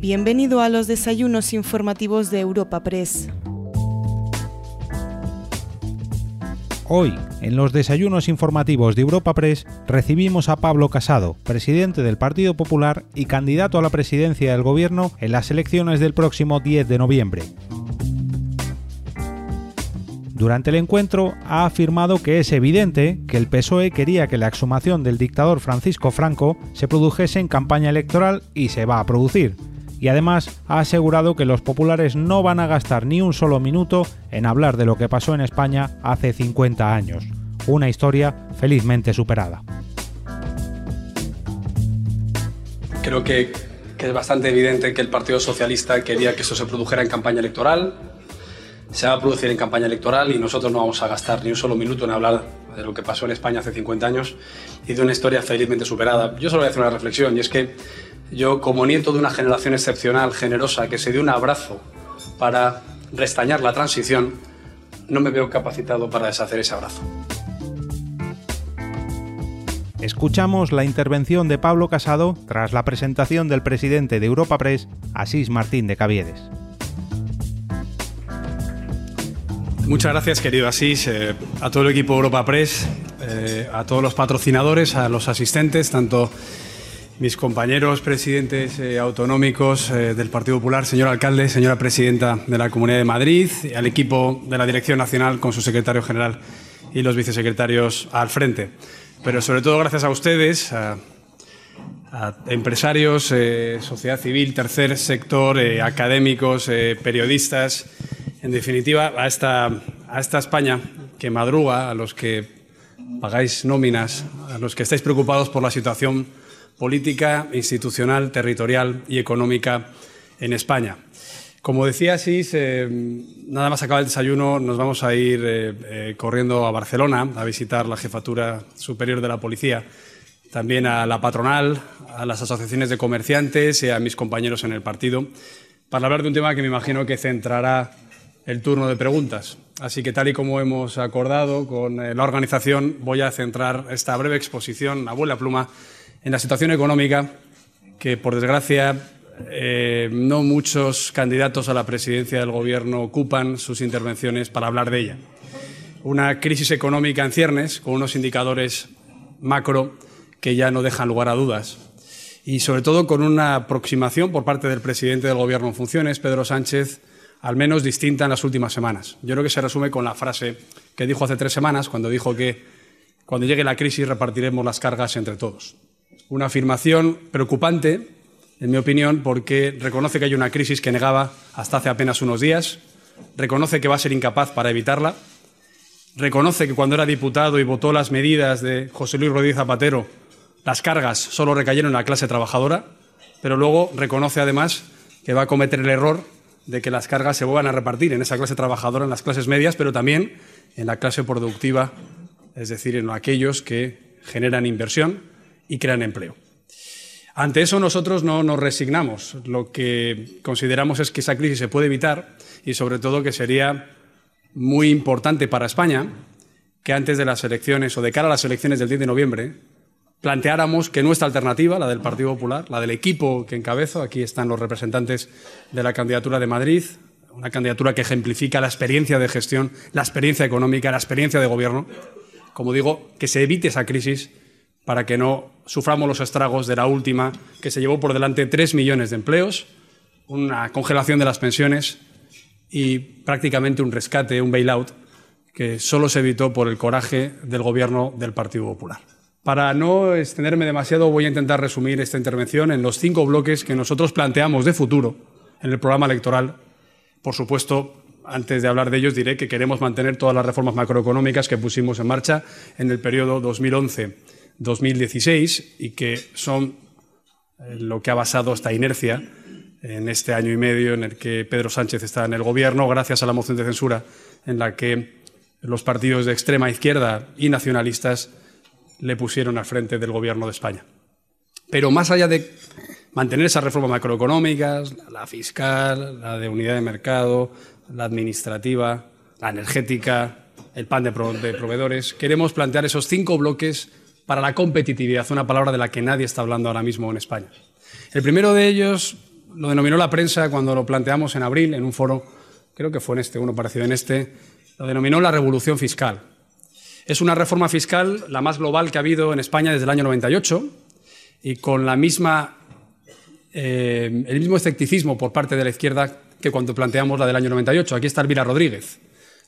Bienvenido a los desayunos informativos de Europa Press. Hoy, en los desayunos informativos de Europa Press, recibimos a Pablo Casado, presidente del Partido Popular y candidato a la presidencia del Gobierno en las elecciones del próximo 10 de noviembre. Durante el encuentro ha afirmado que es evidente que el PSOE quería que la exhumación del dictador Francisco Franco se produjese en campaña electoral y se va a producir, y además ha asegurado que los populares no van a gastar ni un solo minuto en hablar de lo que pasó en España hace 50 años, una historia felizmente superada. Creo que, es bastante evidente que el Partido Socialista quería que eso se produjera en campaña electoral, se va a producir en campaña electoral y nosotros no vamos a gastar ni un solo minuto en hablar de lo que pasó en España hace 50 años y de una historia felizmente superada. Yo solo voy a hacer una reflexión y es que yo, como nieto de una generación excepcional, generosa, que se dio un abrazo para restañar la transición, no me veo capacitado para deshacer ese abrazo. Escuchamos la intervención de Pablo Casado tras la presentación del presidente de Europa Press, Asís Martín de Caviedes. Muchas gracias, querido Asís, eh, a todo el equipo Europa Press, eh, a todos los patrocinadores, a los asistentes, tanto mis compañeros presidentes eh, autonómicos eh, del Partido Popular, señor alcalde, señora presidenta de la Comunidad de Madrid, al equipo de la Dirección Nacional con su secretario general y los vicesecretarios al frente. Pero sobre todo gracias a ustedes, a, empresarios, eh, sociedad civil, tercer sector, académicos, periodistas, en definitiva a esta, a esta España que madruga, a los que pagáis nóminas, a los que estáis preocupados por la situación política, institucional, territorial y económica en España. Como decía Asís, eh, nada más acaba el desayuno, nos vamos a ir eh, eh, corriendo a Barcelona a visitar la Jefatura Superior de la Policía, también a la patronal, a las asociaciones de comerciantes y a mis compañeros en el partido, para hablar de un tema que me imagino que centrará el turno de preguntas. Así que tal y como hemos acordado con la organización, voy a centrar esta breve exposición, a la pluma, en la situación económica que, por desgracia, eh, no muchos candidatos a la presidencia del Gobierno ocupan sus intervenciones para hablar de ella. Una crisis económica en ciernes, con unos indicadores macro que ya no dejan lugar a dudas. Y sobre todo con una aproximación por parte del presidente del Gobierno en funciones, Pedro Sánchez, al menos distinta en las últimas semanas. Yo creo que se resume con la frase que dijo hace tres semanas, cuando dijo que cuando llegue la crisis repartiremos las cargas entre todos una afirmación preocupante, en mi opinión, porque reconoce que hay una crisis que negaba hasta hace apenas unos días, reconoce que va a ser incapaz para evitarla, reconoce que cuando era diputado y votó las medidas de José Luis Rodríguez Zapatero, las cargas solo recayeron en la clase trabajadora, pero luego reconoce además que va a cometer el error de que las cargas se vuelvan a repartir en esa clase trabajadora, en las clases medias, pero también en la clase productiva, es decir, en aquellos que generan inversión y crean empleo. Ante eso nosotros no nos resignamos. Lo que consideramos es que esa crisis se puede evitar y sobre todo que sería muy importante para España que antes de las elecciones o de cara a las elecciones del 10 de noviembre planteáramos que nuestra alternativa, la del Partido Popular, la del equipo que encabezo, aquí están los representantes de la candidatura de Madrid, una candidatura que ejemplifica la experiencia de gestión, la experiencia económica, la experiencia de gobierno, como digo, que se evite esa crisis para que no suframos los estragos de la última, que se llevó por delante tres millones de empleos, una congelación de las pensiones y prácticamente un rescate, un bailout, que solo se evitó por el coraje del gobierno del Partido Popular. Para no extenderme demasiado, voy a intentar resumir esta intervención en los cinco bloques que nosotros planteamos de futuro en el programa electoral. Por supuesto, antes de hablar de ellos, diré que queremos mantener todas las reformas macroeconómicas que pusimos en marcha en el periodo 2011 2016 y que son eh, lo que ha basado esta inercia en este año y medio en el que Pedro Sánchez está en el gobierno, gracias a la moción de censura en la que los partidos de extrema izquierda y nacionalistas le pusieron al frente del gobierno de España. Pero más allá de mantener esas reformas macroeconómicas, la fiscal, la de unidad de mercado, la administrativa, la energética, el pan de, proveedores, queremos plantear esos cinco bloques para la competitividad, una palabra de la que nadie está hablando ahora mismo en España. El primero de ellos lo denominó la prensa cuando lo planteamos en abril en un foro, creo que fue en este, uno parecido en este, lo denominó la revolución fiscal. Es una reforma fiscal la más global que ha habido en España desde el año 98 y con la misma, eh, el mismo escepticismo por parte de la izquierda que cuando planteamos la del año 98. Aquí está Elvira Rodríguez,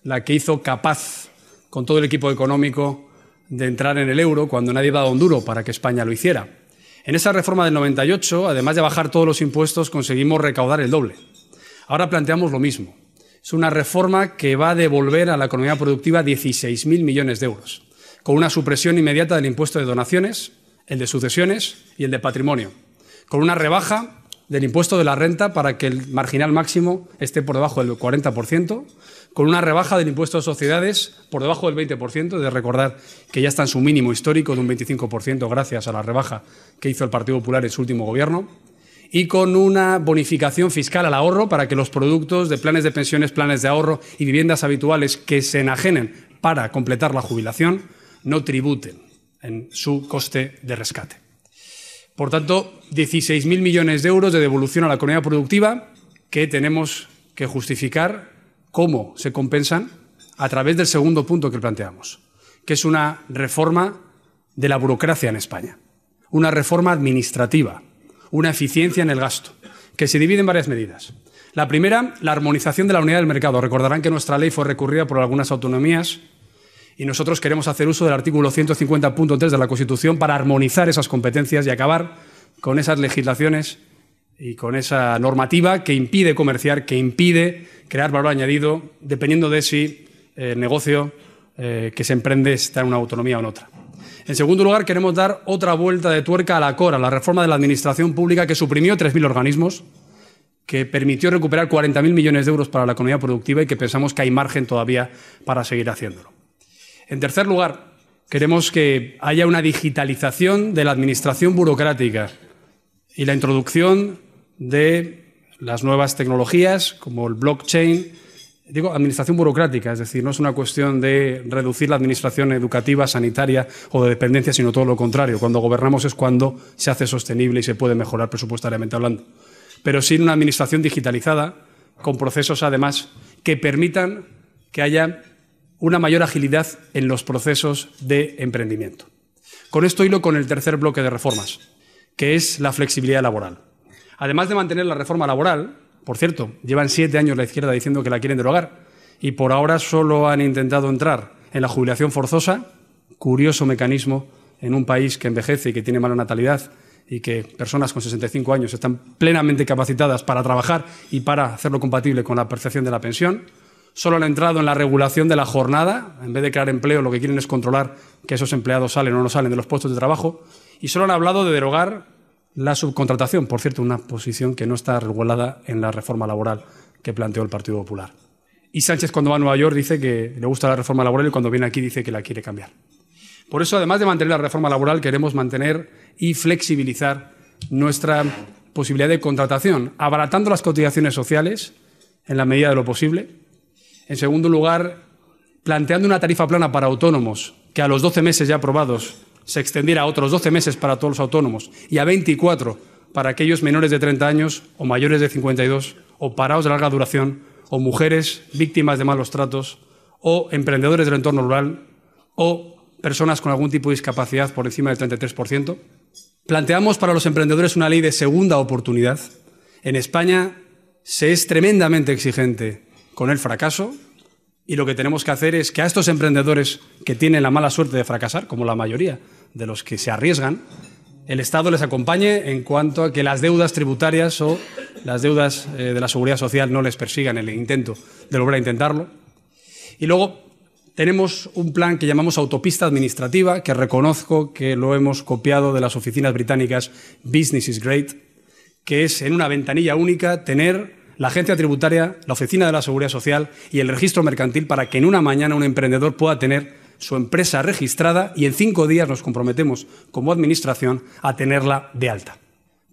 la que hizo capaz con todo el equipo económico de entrar en el euro cuando nadie daba un duro para que España lo hiciera. En esa reforma del 98, además de bajar todos los impuestos, conseguimos recaudar el doble. Ahora planteamos lo mismo. Es una reforma que va a devolver a la economía productiva 16.000 millones de euros, con una supresión inmediata del impuesto de donaciones, el de sucesiones y el de patrimonio, con una rebaja del impuesto de la renta para que el marginal máximo esté por debajo del 40%, con una rebaja del impuesto de sociedades por debajo del 20%, de recordar que ya está en su mínimo histórico de un 25% gracias a la rebaja que hizo el Partido Popular en su último gobierno, y con una bonificación fiscal al ahorro para que los productos de planes de pensiones, planes de ahorro y viviendas habituales que se enajenen para completar la jubilación no tributen en su coste de rescate. Por tanto, 16.000 millones de euros de devolución a la economía productiva que tenemos que justificar cómo se compensan a través del segundo punto que planteamos, que es una reforma de la burocracia en España, una reforma administrativa, una eficiencia en el gasto, que se divide en varias medidas. La primera, la armonización de la unidad del mercado. Recordarán que nuestra ley fue recurrida por algunas autonomías y nosotros queremos hacer uso del artículo 150.3 de la Constitución para armonizar esas competencias y acabar con esas legislaciones y con esa normativa que impide comerciar, que impide crear valor añadido, dependiendo de si el negocio eh, que se emprende está en una autonomía o en otra. En segundo lugar, queremos dar otra vuelta de tuerca a la CORA, la reforma de la Administración Pública que suprimió 3.000 organismos, que permitió recuperar 40.000 millones de euros para la economía productiva y que pensamos que hay margen todavía para seguir haciéndolo. En tercer lugar, queremos que haya una digitalización de la administración burocrática y la introducción de las nuevas tecnologías como el blockchain. Digo, administración burocrática, es decir, no es una cuestión de reducir la administración educativa, sanitaria o de dependencia, sino todo lo contrario. Cuando gobernamos es cuando se hace sostenible y se puede mejorar presupuestariamente hablando. Pero sin una administración digitalizada, con procesos además que permitan que haya una mayor agilidad en los procesos de emprendimiento. Con esto hilo con el tercer bloque de reformas, que es la flexibilidad laboral. Además de mantener la reforma laboral, por cierto, llevan siete años la izquierda diciendo que la quieren derogar y por ahora solo han intentado entrar en la jubilación forzosa, curioso mecanismo en un país que envejece y que tiene mala natalidad y que personas con 65 años están plenamente capacitadas para trabajar y para hacerlo compatible con la percepción de la pensión solo han entrado en la regulación de la jornada, en vez de crear empleo, lo que quieren es controlar que esos empleados salen o no salen de los puestos de trabajo, y solo han hablado de derogar la subcontratación, por cierto, una posición que no está regulada en la reforma laboral que planteó el Partido Popular. Y Sánchez cuando va a Nueva York dice que le gusta la reforma laboral y cuando viene aquí dice que la quiere cambiar. Por eso, además de mantener la reforma laboral, queremos mantener y flexibilizar nuestra posibilidad de contratación, abaratando las cotizaciones sociales en la medida de lo posible, en segundo lugar, planteando una tarifa plana para autónomos, que a los 12 meses ya aprobados se extendiera a otros 12 meses para todos los autónomos y a 24 para aquellos menores de 30 años o mayores de 52 o parados de larga duración o mujeres víctimas de malos tratos o emprendedores del entorno rural o personas con algún tipo de discapacidad por encima del 33%. Planteamos para los emprendedores una ley de segunda oportunidad. En España se es tremendamente exigente con el fracaso y lo que tenemos que hacer es que a estos emprendedores que tienen la mala suerte de fracasar, como la mayoría de los que se arriesgan, el Estado les acompañe en cuanto a que las deudas tributarias o las deudas eh, de la seguridad social no les persigan el intento de lograr intentarlo. Y luego tenemos un plan que llamamos autopista administrativa, que reconozco que lo hemos copiado de las oficinas británicas Business is Great, que es en una ventanilla única tener la agencia tributaria, la oficina de la seguridad social y el registro mercantil para que en una mañana un emprendedor pueda tener su empresa registrada y en cinco días nos comprometemos como administración a tenerla de alta.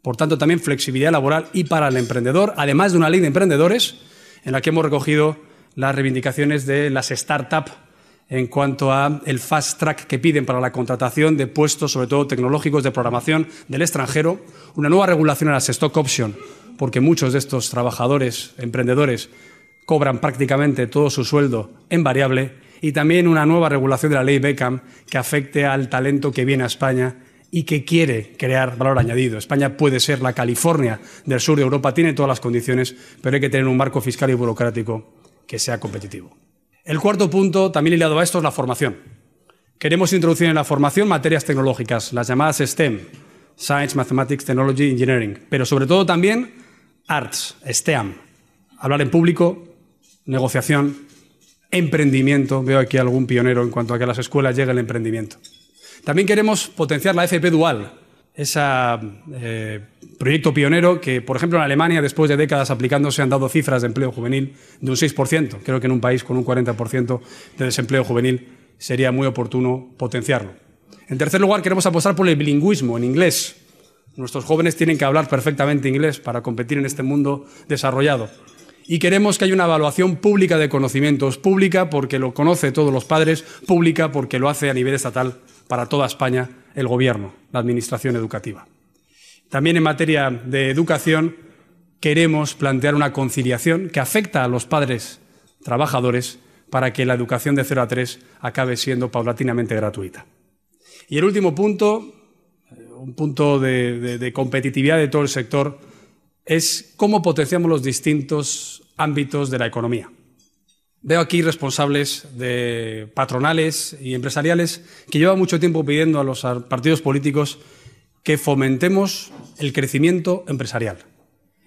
Por tanto, también flexibilidad laboral y para el emprendedor, además de una ley de emprendedores en la que hemos recogido las reivindicaciones de las startups en cuanto a el fast track que piden para la contratación de puestos, sobre todo tecnológicos de programación del extranjero, una nueva regulación a las stock options porque muchos de estos trabajadores, emprendedores, cobran prácticamente todo su sueldo en variable, y también una nueva regulación de la ley Beckham que afecte al talento que viene a España y que quiere crear valor añadido. España puede ser la California del sur de Europa, tiene todas las condiciones, pero hay que tener un marco fiscal y burocrático que sea competitivo. El cuarto punto, también ligado a esto, es la formación. Queremos introducir en la formación materias tecnológicas, las llamadas STEM, Science, Mathematics, Technology, Engineering, pero sobre todo también Arts, STEAM, hablar en público, negociación, emprendimiento. Veo aquí algún pionero en cuanto a que a las escuelas llegue el emprendimiento. También queremos potenciar la FP Dual, ese eh, proyecto pionero que, por ejemplo, en Alemania, después de décadas aplicándose, han dado cifras de empleo juvenil de un 6%. Creo que en un país con un 40% de desempleo juvenil sería muy oportuno potenciarlo. En tercer lugar, queremos apostar por el bilingüismo en inglés. Nuestros jóvenes tienen que hablar perfectamente inglés para competir en este mundo desarrollado. Y queremos que haya una evaluación pública de conocimientos, pública porque lo conoce todos los padres, pública porque lo hace a nivel estatal para toda España el Gobierno, la Administración educativa. También en materia de educación queremos plantear una conciliación que afecta a los padres trabajadores para que la educación de 0 a 3 acabe siendo paulatinamente gratuita. Y el último punto, un punto de, competitividad de todo el sector, es cómo potenciamos los distintos ámbitos de la economía. Veo aquí responsables de patronales y empresariales que llevan mucho tiempo pidiendo a los partidos políticos que fomentemos el crecimiento empresarial.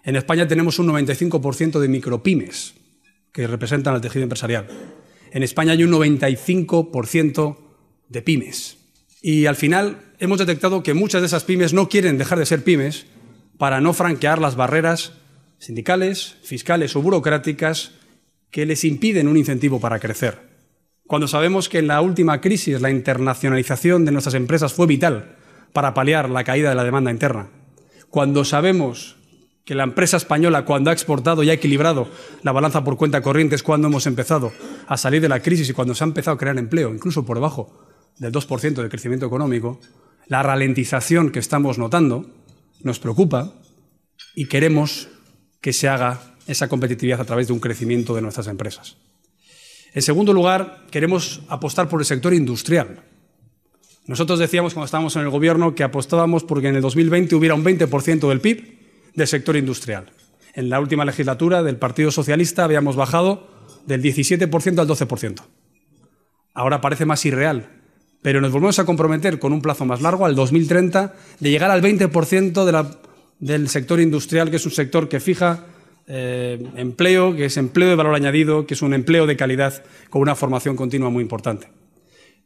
En España tenemos un 95% de micropymes que representan al tejido empresarial. En España hay un 95% de pymes. Y al final hemos detectado que muchas de esas pymes no quieren dejar de ser pymes para no franquear las barreras sindicales, fiscales o burocráticas que les impiden un incentivo para crecer. Cuando sabemos que en la última crisis la internacionalización de nuestras empresas fue vital para paliar la caída de la demanda interna. Cuando sabemos que la empresa española, cuando ha exportado y ha equilibrado la balanza por cuenta corriente, es cuando hemos empezado a salir de la crisis y cuando se ha empezado a crear empleo, incluso por debajo del 2% de crecimiento económico, la ralentización que estamos notando nos preocupa y queremos que se haga esa competitividad a través de un crecimiento de nuestras empresas. En segundo lugar, queremos apostar por el sector industrial. Nosotros decíamos cuando estábamos en el gobierno que apostábamos porque en el 2020 hubiera un 20% del PIB del sector industrial. En la última legislatura del Partido Socialista habíamos bajado del 17% al 12%. Ahora parece más irreal, pero nos volvemos a comprometer con un plazo más largo, al 2030, de llegar al 20% del sector industrial, que es un sector que fija eh, empleo, que es empleo de valor añadido, que es un empleo de calidad con una formación continua muy importante.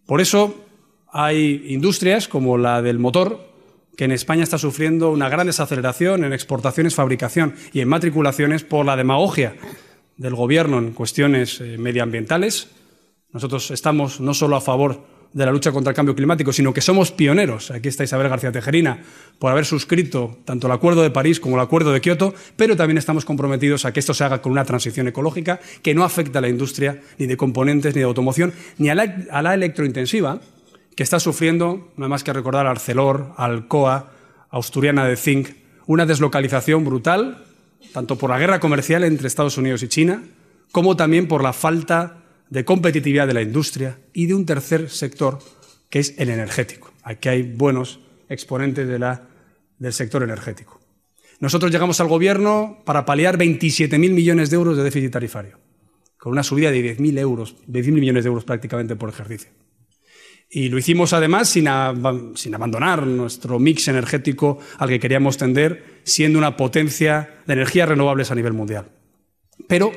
Por eso hay industrias como la del motor, que en España está sufriendo una gran desaceleración en exportaciones, fabricación y en matriculaciones por la demagogia del Gobierno en cuestiones eh, medioambientales. Nosotros estamos no solo a favor de la lucha contra el cambio climático, sino que somos pioneros. Aquí está Isabel García Tejerina por haber suscrito tanto el Acuerdo de París como el Acuerdo de Kioto, pero también estamos comprometidos a que esto se haga con una transición ecológica que no afecte a la industria ni de componentes ni de automoción, ni a la, electrointensiva, que está sufriendo, no hay más que recordar Arcelor, Alcoa, Asturiana de Zinc, una deslocalización brutal, tanto por la guerra comercial entre Estados Unidos y China, como también por la falta de competitividad de la industria y de un tercer sector que es el energético. Aquí hay buenos exponentes del sector energético. Nosotros llegamos al gobierno para paliar 27.000 millones de euros de déficit tarifario, con una subida de 10.000 euros, 10.000 millones de euros prácticamente por ejercicio. Y lo hicimos además sin, sin, abandonar nuestro mix energético al que queríamos tender, siendo una potencia de energías renovables a nivel mundial. Pero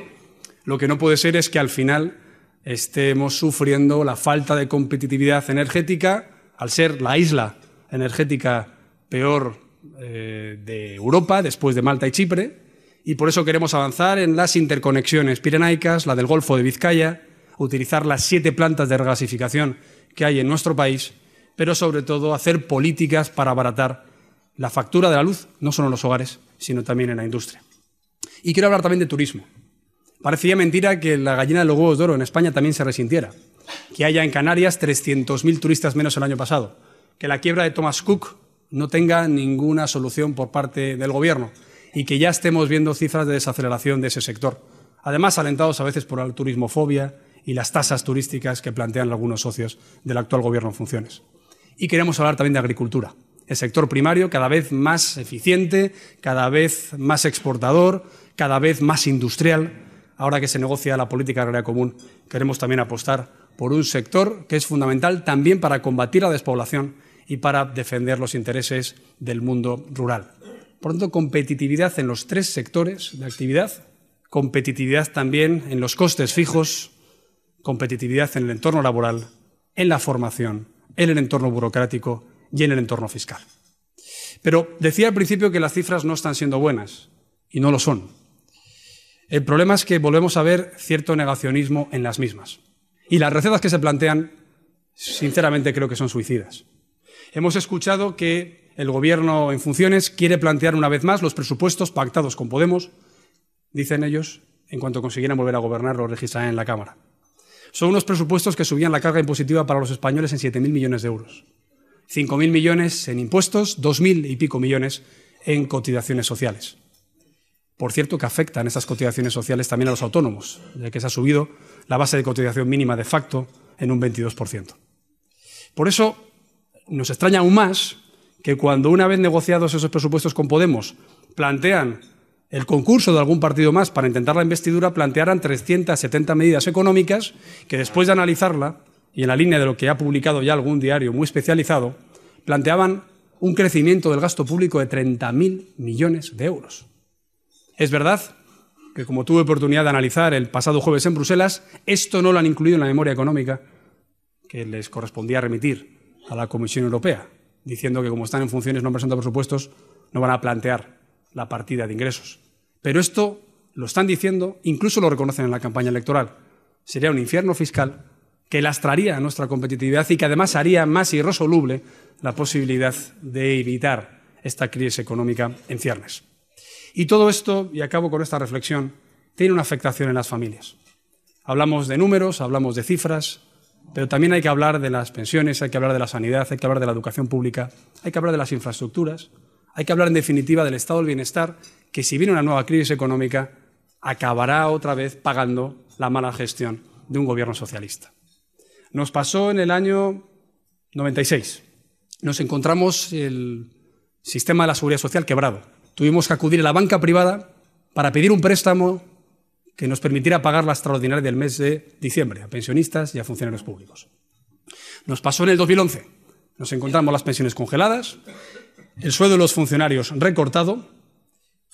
lo que no puede ser es que al final estemos sufriendo la falta de competitividad energética al ser la isla energética peor eh, de Europa, después de Malta y Chipre, y por eso queremos avanzar en las interconexiones pirenaicas, la del Golfo de Vizcaya, utilizar las siete plantas de regasificación que hay en nuestro país, pero sobre todo hacer políticas para abaratar la factura de la luz, no solo en los hogares, sino también en la industria. Y quiero hablar también de turismo. Parecía mentira que la gallina de los huevos de oro en España también se resintiera. Que haya en Canarias 300.000 turistas menos el año pasado. Que la quiebra de Thomas Cook no tenga ninguna solución por parte del Gobierno. y que ya estemos viendo cifras de desaceleración de ese sector. Además, alentados a veces por la turismofobia y las tasas turísticas que plantean algunos socios del actual gobierno en funciones. Y queremos hablar también de agricultura. El sector primario cada vez más eficiente, cada vez más exportador, cada vez más industrial. Ahora que se negocia la política agraria común, queremos también apostar por un sector que es fundamental también para combatir la despoblación y para defender los intereses del mundo rural. Por lo tanto, competitividad en los tres sectores de actividad, competitividad también en los costes fijos, competitividad en el entorno laboral, en la formación, en el entorno burocrático y en el entorno fiscal. Pero decía al principio que las cifras no están siendo buenas, y no lo son. El problema es que volvemos a ver cierto negacionismo en las mismas. Y las recetas que se plantean, sinceramente creo que son suicidas. Hemos escuchado que el Gobierno en funciones quiere plantear una vez más los presupuestos pactados con Podemos, dicen ellos, en cuanto consiguieran volver a gobernar, lo registrarán en la Cámara. Son unos presupuestos que subían la carga impositiva para los españoles en 7.000 millones de euros. 5.000 millones en impuestos, 2.000 y pico millones en cotizaciones sociales. Por cierto, que afectan esas cotizaciones sociales también a los autónomos, ya que se ha subido la base de cotización mínima de facto en un 22%. Por eso, nos extraña aún más que cuando una vez negociados esos presupuestos con Podemos plantean el concurso de algún partido más para intentar la investidura, plantearan 370 medidas económicas que después de analizarla, y en la línea de lo que ha publicado ya algún diario muy especializado, planteaban un crecimiento del gasto público de 30.000 millones de euros. Es verdad que, como tuve oportunidad de analizar el pasado jueves en Bruselas, esto no lo han incluido en la memoria económica que les correspondía remitir a la Comisión Europea, diciendo que como están en funciones no han presupuestos, no van a plantear la partida de ingresos. Pero esto lo están diciendo, incluso lo reconocen en la campaña electoral. Sería un infierno fiscal que lastraría nuestra competitividad y que además haría más irresoluble la posibilidad de evitar esta crisis económica en ciernes. Y todo esto, y acabo con esta reflexión, tiene una afectación en las familias. Hablamos de números, hablamos de cifras, pero también hay que hablar de las pensiones, hay que hablar de la sanidad, hay que hablar de la educación pública, hay que hablar de las infraestructuras, hay que hablar en definitiva del estado del bienestar, que si viene una nueva crisis económica, acabará otra vez pagando la mala gestión de un gobierno socialista. Nos pasó en el año 96. Nos encontramos el sistema de la seguridad social quebrado. Tuvimos que acudir a la banca privada para pedir un préstamo que nos permitiera pagar la extraordinaria del mes de diciembre a pensionistas y a funcionarios públicos. Nos pasó en el 2011. Nos encontramos las pensiones congeladas, el sueldo de los funcionarios recortado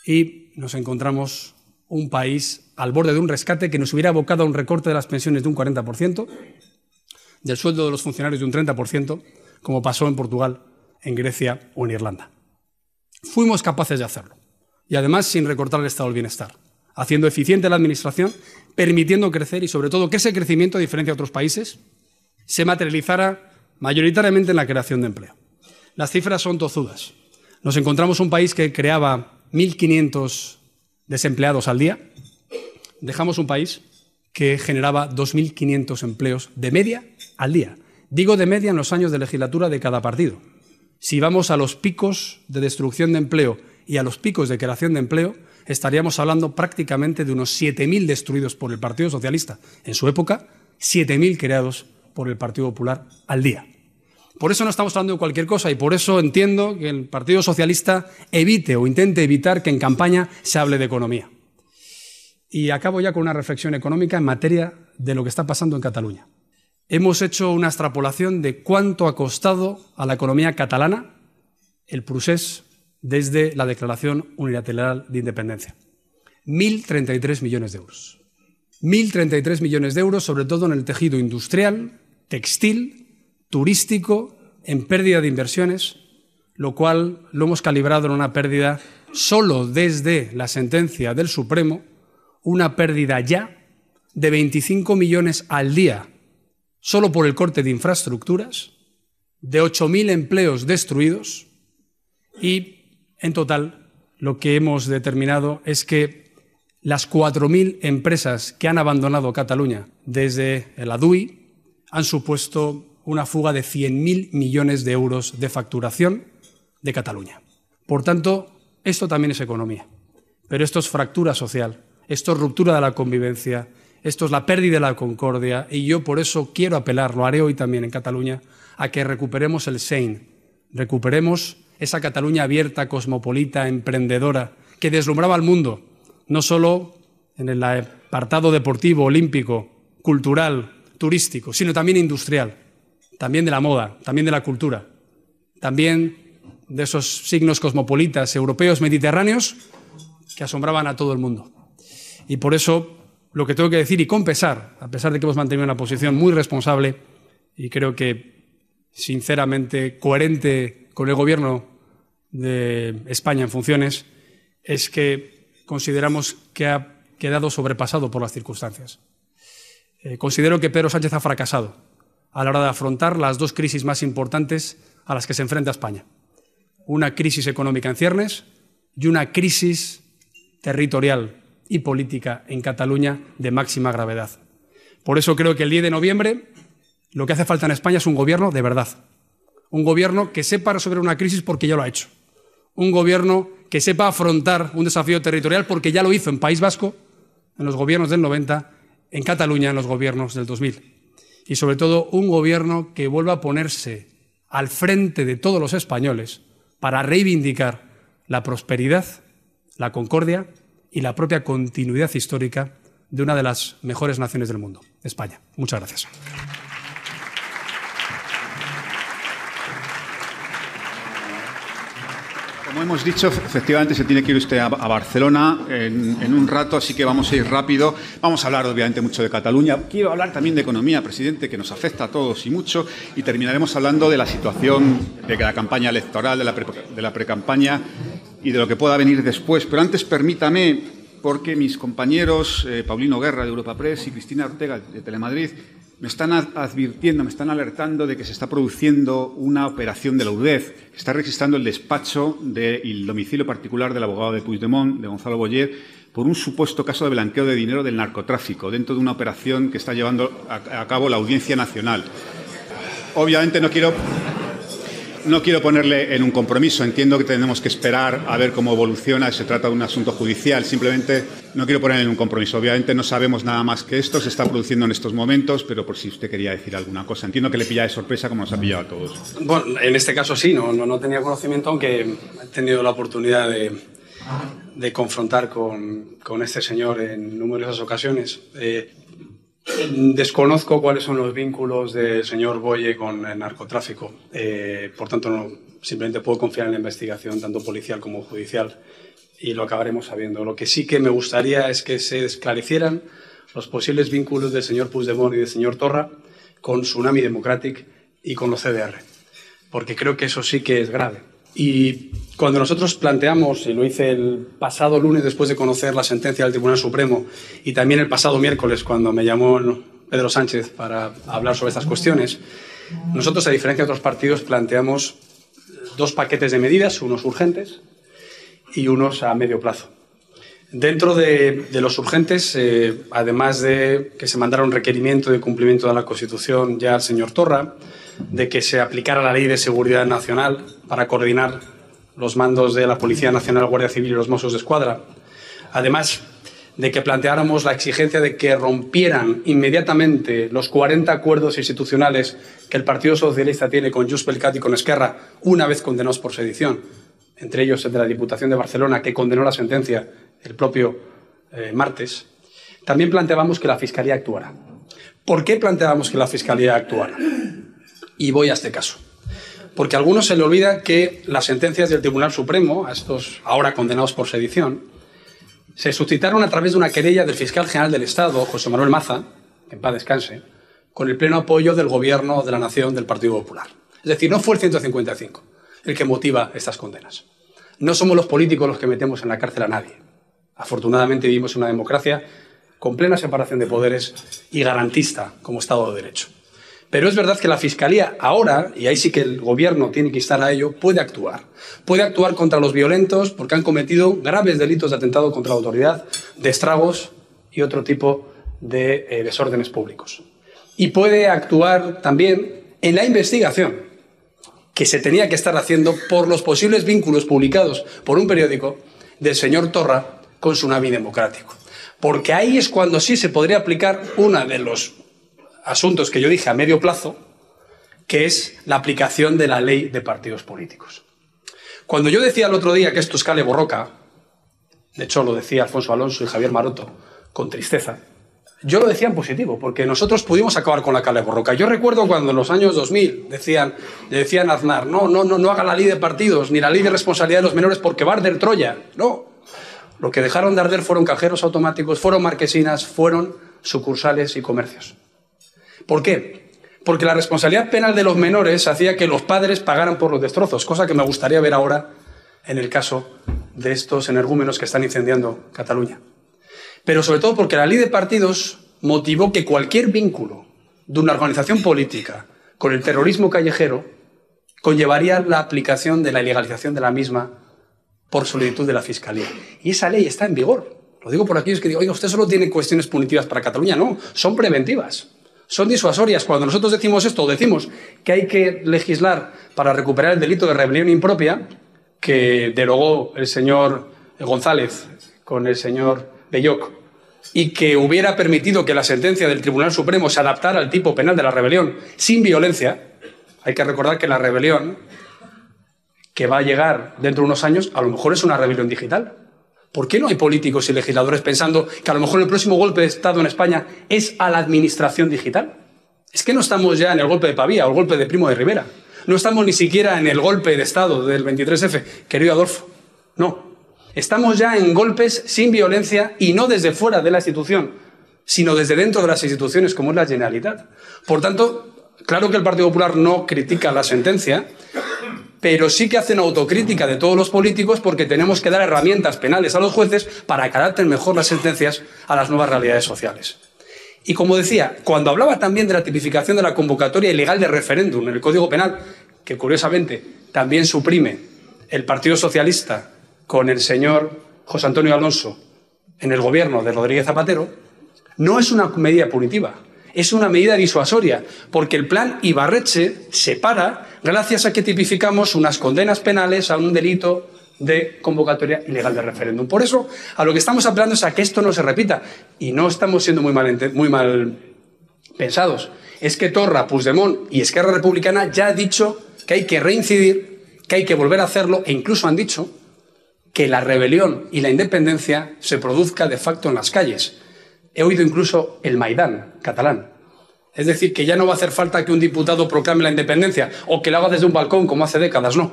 y nos encontramos un país al borde de un rescate que nos hubiera abocado a un recorte de las pensiones de un 40%, del sueldo de los funcionarios de un 30%, como pasó en Portugal, en Grecia o en Irlanda. Fuimos capaces de hacerlo, y además sin recortar el estado del bienestar haciendo eficiente la administración, permitiendo crecer y, sobre todo, que ese crecimiento, a diferencia de otros países, se materializara mayoritariamente en la creación de empleo. Las cifras son tozudas. Nos encontramos un país que creaba 1.500 desempleados al día. Dejamos un país que generaba 2.500 empleos de media al día. Digo de media en los años de legislatura de cada partido. Si vamos a los picos de destrucción de empleo y a los picos de creación de empleo, estaríamos hablando prácticamente de unos 7.000 destruidos por el Partido Socialista en su época, 7.000 creados por el Partido Popular al día. Por eso no estamos hablando de cualquier cosa y por eso entiendo que el Partido Socialista evite o intente evitar que en campaña se hable de economía. Y acabo ya con una reflexión económica en materia de lo que está pasando en Cataluña. Hemos hecho una extrapolación de cuánto ha costado a la economía catalana el procés desde la Declaración Unilateral de Independencia. 1.033 millones de euros. 1.033 millones de euros, sobre todo en el tejido industrial, textil, turístico, en pérdida de inversiones, lo cual lo hemos calibrado en una pérdida solo desde la sentencia del Supremo, una pérdida ya de 25 millones al día, solo por el corte de infraestructuras, de 8.000 empleos destruidos y en total, lo que hemos determinado es que las 4.000 empresas que han abandonado Cataluña desde el ADUI han supuesto una fuga de 100.000 millones de euros de facturación de Cataluña. Por tanto, esto también es economía. pero esto es fractura social, esto es ruptura de la convivencia, esto es la pérdida de la concordia y yo por eso quiero apelar, lo haré hoy también en Cataluña, a que recuperemos el Sein, recuperemos esa Cataluña abierta, cosmopolita, emprendedora, que deslumbraba al mundo, no solo en el apartado deportivo, olímpico, cultural, turístico, sino también industrial, también de la moda, también de la cultura, también de esos signos cosmopolitas europeos mediterráneos que asombraban a todo el mundo. Y por eso lo que tengo que decir y con pesar, a pesar de que hemos mantenido una posición muy responsable y creo que sinceramente coherente con el gobierno de España en funciones, es que consideramos que ha quedado sobrepasado por las circunstancias. Eh, considero que Pedro Sánchez ha fracasado a la hora de afrontar las dos crisis más importantes a las que se enfrenta España. Una crisis económica en ciernes y una crisis territorial y política en Cataluña de máxima gravedad. Por eso creo que el 10 de noviembre lo que hace falta en España es un gobierno de verdad. Un gobierno que sepa resolver una crisis porque ya lo ha hecho. Un gobierno que sepa afrontar un desafío territorial porque ya lo hizo en País Vasco, en los gobiernos del 90, en Cataluña en los gobiernos del 2000. Y sobre todo un gobierno que vuelva a ponerse al frente de todos los españoles para reivindicar la prosperidad, la concordia y la propia continuidad histórica de una de las mejores naciones del mundo, España. Muchas gracias. Como hemos dicho, efectivamente se tiene que ir usted a, Barcelona en, un rato, así que vamos a ir rápido. Vamos a hablar, obviamente, mucho de Cataluña. Quiero hablar también de economía, presidente, que nos afecta a todos y mucho. Y terminaremos hablando de la situación de la campaña electoral, de la, pre, precampaña y de lo que pueda venir después. Pero antes, permítame, porque mis compañeros eh, Paulino Guerra de Europa Press y Cristina Ortega de Telemadrid me están advirtiendo, me están alertando de que se está produciendo una operación de la UDEF, que está registrando el despacho del domicilio particular del abogado de Puigdemont, de Gonzalo Boyer, por un supuesto caso de blanqueo de dinero del narcotráfico, dentro de una operación que está llevando a cabo la Audiencia Nacional. Obviamente no quiero no quiero ponerle en un compromiso. Entiendo que tenemos que esperar a ver cómo evoluciona. Se trata de un asunto judicial. Simplemente no quiero ponerle en un compromiso. Obviamente no sabemos nada más que esto. Se está produciendo en estos momentos, pero por si usted quería decir alguna cosa. Entiendo que le pilla de sorpresa como nos ha pillado a todos. Bueno, en este caso sí. No, no, tenía conocimiento, aunque he tenido la oportunidad de, confrontar con, con, este señor en numerosas ocasiones. Eh, Desconozco cuáles son los vínculos del señor Boye con el narcotráfico. Eh, por tanto, no, simplemente puedo confiar en la investigación, tanto policial como judicial, y lo acabaremos sabiendo. Lo que sí que me gustaría es que se esclarecieran los posibles vínculos del señor Puigdemont y del señor Torra con Tsunami Democratic y con los CDR, porque creo que eso sí que es grave. Y cuando nosotros planteamos, y lo hice el pasado lunes después de conocer la sentencia del Tribunal Supremo, y también el pasado miércoles cuando me llamó Pedro Sánchez para hablar sobre estas cuestiones, nosotros, a diferencia de otros partidos, planteamos dos paquetes de medidas, unos urgentes y unos a medio plazo. Dentro de, los urgentes, eh, además de que se mandara un requerimiento de cumplimiento de la Constitución ya al señor Torra, de que se aplicara la Ley de Seguridad Nacional para coordinar los mandos de la Policía Nacional, Guardia Civil y los Mossos de Escuadra. Además de que planteáramos la exigencia de que rompieran inmediatamente los 40 acuerdos institucionales que el Partido Socialista tiene con per y con Esquerra, una vez condenados por sedición, entre ellos el de la Diputación de Barcelona, que condenó la sentencia el propio eh, martes, también planteábamos que la Fiscalía actuara. ¿Por qué planteábamos que la Fiscalía actuara? Y voy a este caso. Porque a algunos se le olvida que las sentencias del Tribunal Supremo, a estos ahora condenados por sedición, se suscitaron a través de una querella del fiscal general del Estado, José Manuel Maza, en paz descanse, con el pleno apoyo del Gobierno de la Nación del Partido Popular. Es decir, no fue el 155 el que motiva estas condenas. No somos los políticos los que metemos en la cárcel a nadie. Afortunadamente vivimos en una democracia con plena separación de poderes y garantista como Estado de Derecho. Pero es verdad que la Fiscalía ahora, y ahí sí que el Gobierno tiene que estar a ello, puede actuar. Puede actuar contra los violentos porque han cometido graves delitos de atentado contra la autoridad, de estragos y otro tipo de eh, desórdenes públicos. Y puede actuar también en la investigación que se tenía que estar haciendo por los posibles vínculos publicados por un periódico del señor Torra con tsunami democrático. Porque ahí es cuando sí se podría aplicar uno de los asuntos que yo dije a medio plazo, que es la aplicación de la ley de partidos políticos. Cuando yo decía el otro día que esto es cale borroca, de hecho lo decía Alfonso Alonso y Javier Maroto con tristeza, yo lo decía en positivo, porque nosotros pudimos acabar con la cale borroca. Yo recuerdo cuando en los años 2000 decían, decían Aznar, no, no, no, no haga la ley de partidos ni la ley de responsabilidad de los menores porque va a arder Troya. No, lo que dejaron de arder fueron cajeros automáticos, fueron marquesinas, fueron sucursales y comercios. ¿Por qué? Porque la responsabilidad penal de los menores hacía que los padres pagaran por los destrozos, cosa que me gustaría ver ahora en el caso de estos energúmenos que están incendiando Cataluña. Pero sobre todo porque la ley de partidos motivó que cualquier vínculo de una organización política con el terrorismo callejero conllevaría la aplicación de la ilegalización de la misma por solicitud de la Fiscalía. Y esa ley está en vigor. Lo digo por aquellos que digo, oiga, usted solo tiene cuestiones punitivas para Cataluña. No, son preventivas son disuasorias. Cuando nosotros decimos esto, decimos que hay que legislar para recuperar el delito de rebelión impropia, que derogó el señor González con el señor Belloc, y que hubiera permitido que la sentencia del Tribunal Supremo se adaptara al tipo penal de la rebelión sin violencia, hay que recordar que la rebelión que va a llegar dentro de unos años a lo mejor es una rebelión digital. ¿Por qué no hay políticos y legisladores pensando que a lo mejor el próximo golpe de Estado en España es a la administración digital? Es que no estamos ya en el golpe de Pavía o el golpe de Primo de Rivera. No estamos ni siquiera en el golpe de Estado del 23F, querido Adolfo. No. Estamos ya en golpes sin violencia y no desde fuera de la institución, sino desde dentro de las instituciones, como es la Generalitat. Por tanto, claro que el Partido Popular no critica la sentencia, pero sí que hacen autocrítica de todos los políticos porque tenemos que dar herramientas penales a los jueces para que mejor las sentencias a las nuevas realidades sociales. Y como decía, cuando hablaba también de la tipificación de la convocatoria ilegal de referéndum en el Código Penal, que curiosamente también suprime el Partido Socialista con el señor José Antonio Alonso en el gobierno de Rodríguez Zapatero, no es una medida punitiva, es una medida disuasoria, porque el plan Ibarreche separa gracias a que tipificamos unas condenas penales a un delito de convocatoria ilegal de referéndum. Por eso, a lo que estamos apelando es a que esto no se repita. Y no estamos siendo muy mal, muy mal pensados. Es que Torra, Puigdemont y Esquerra Republicana ya han dicho que hay que reincidir, que hay que volver a hacerlo, e incluso han dicho que la rebelión y la independencia se produzca de facto en las calles. He oído incluso el Maidán catalán. Es decir, que ya no va a hacer falta que un diputado proclame la independencia o que lo haga desde un balcón como hace décadas, no.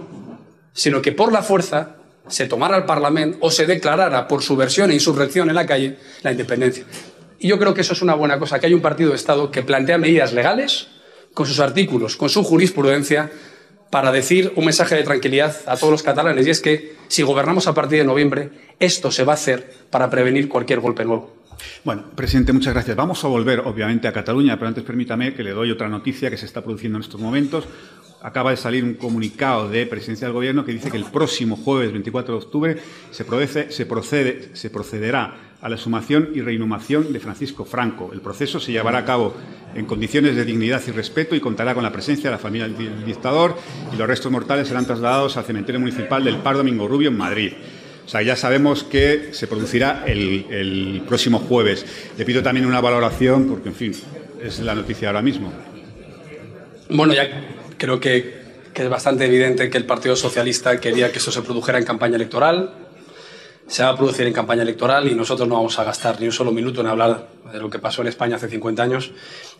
Sino que por la fuerza se tomara al Parlamento o se declarara por subversión e insurrección en la calle la independencia. Y yo creo que eso es una buena cosa, que hay un partido de Estado que plantea medidas legales, con sus artículos, con su jurisprudencia, para decir un mensaje de tranquilidad a todos los catalanes. Y es que si gobernamos a partir de noviembre, esto se va a hacer para prevenir cualquier golpe nuevo. Bueno, presidente, muchas gracias. Vamos a volver, obviamente, a Cataluña, pero antes permítame que le doy otra noticia que se está produciendo en estos momentos. Acaba de salir un comunicado de presidencia del Gobierno que dice que el próximo jueves 24 de octubre se, procede, se procederá a la sumación y reinhumación de Francisco Franco. El proceso se llevará a cabo en condiciones de dignidad y respeto y contará con la presencia de la familia del dictador y los restos mortales serán trasladados al cementerio municipal del Par Domingo Rubio en Madrid. O sea, ya sabemos que se producirá el, próximo jueves. Le pido también una valoración, porque, en fin, es la noticia ahora mismo. Bueno, ya creo que, es bastante evidente que el Partido Socialista quería que eso se produjera en campaña electoral. Se va a producir en campaña electoral y nosotros no vamos a gastar ni un solo minuto en hablar de lo que pasó en España hace 50 años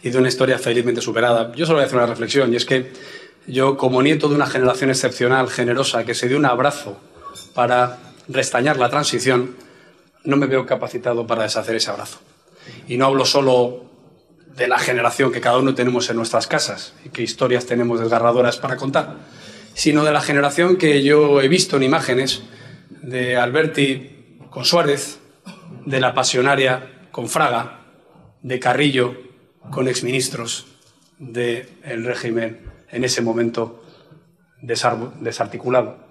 y de una historia felizmente superada. Yo solo voy a hacer una reflexión y es que yo, como nieto de una generación excepcional, generosa, que se dio un abrazo para restañar la transición, no me veo capacitado para deshacer ese abrazo. Y no hablo solo de la generación que cada uno tenemos en nuestras casas y qué historias tenemos desgarradoras para contar, sino de la generación que yo he visto en imágenes de Alberti con Suárez, de la pasionaria con Fraga, de Carrillo con exministros del régimen en ese momento desarticulado.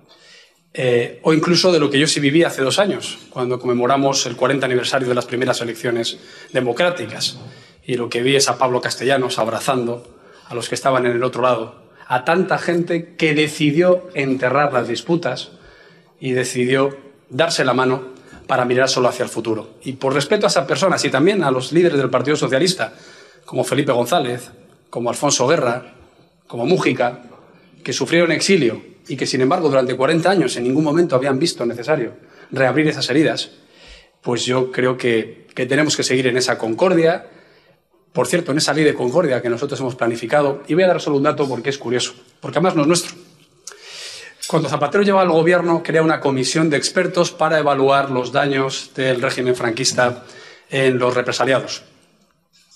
Eh, o incluso de lo que yo sí viví hace dos años, cuando conmemoramos el 40 aniversario de las primeras elecciones democráticas. Y lo que vi es a Pablo Castellanos abrazando a los que estaban en el otro lado, a tanta gente que decidió enterrar las disputas y decidió darse la mano para mirar solo hacia el futuro. Y por respeto a esas personas y también a los líderes del Partido Socialista, como Felipe González, como Alfonso Guerra, como Mújica, que sufrieron exilio y que, sin embargo, durante 40 años en ningún momento habían visto necesario reabrir esas heridas, pues yo creo que, que tenemos que seguir en esa concordia, por cierto, en esa ley de concordia que nosotros hemos planificado, y voy a dar solo un dato porque es curioso, porque además no es nuestro. Cuando Zapatero lleva al gobierno, crea una comisión de expertos para evaluar los daños del régimen franquista en los represaliados.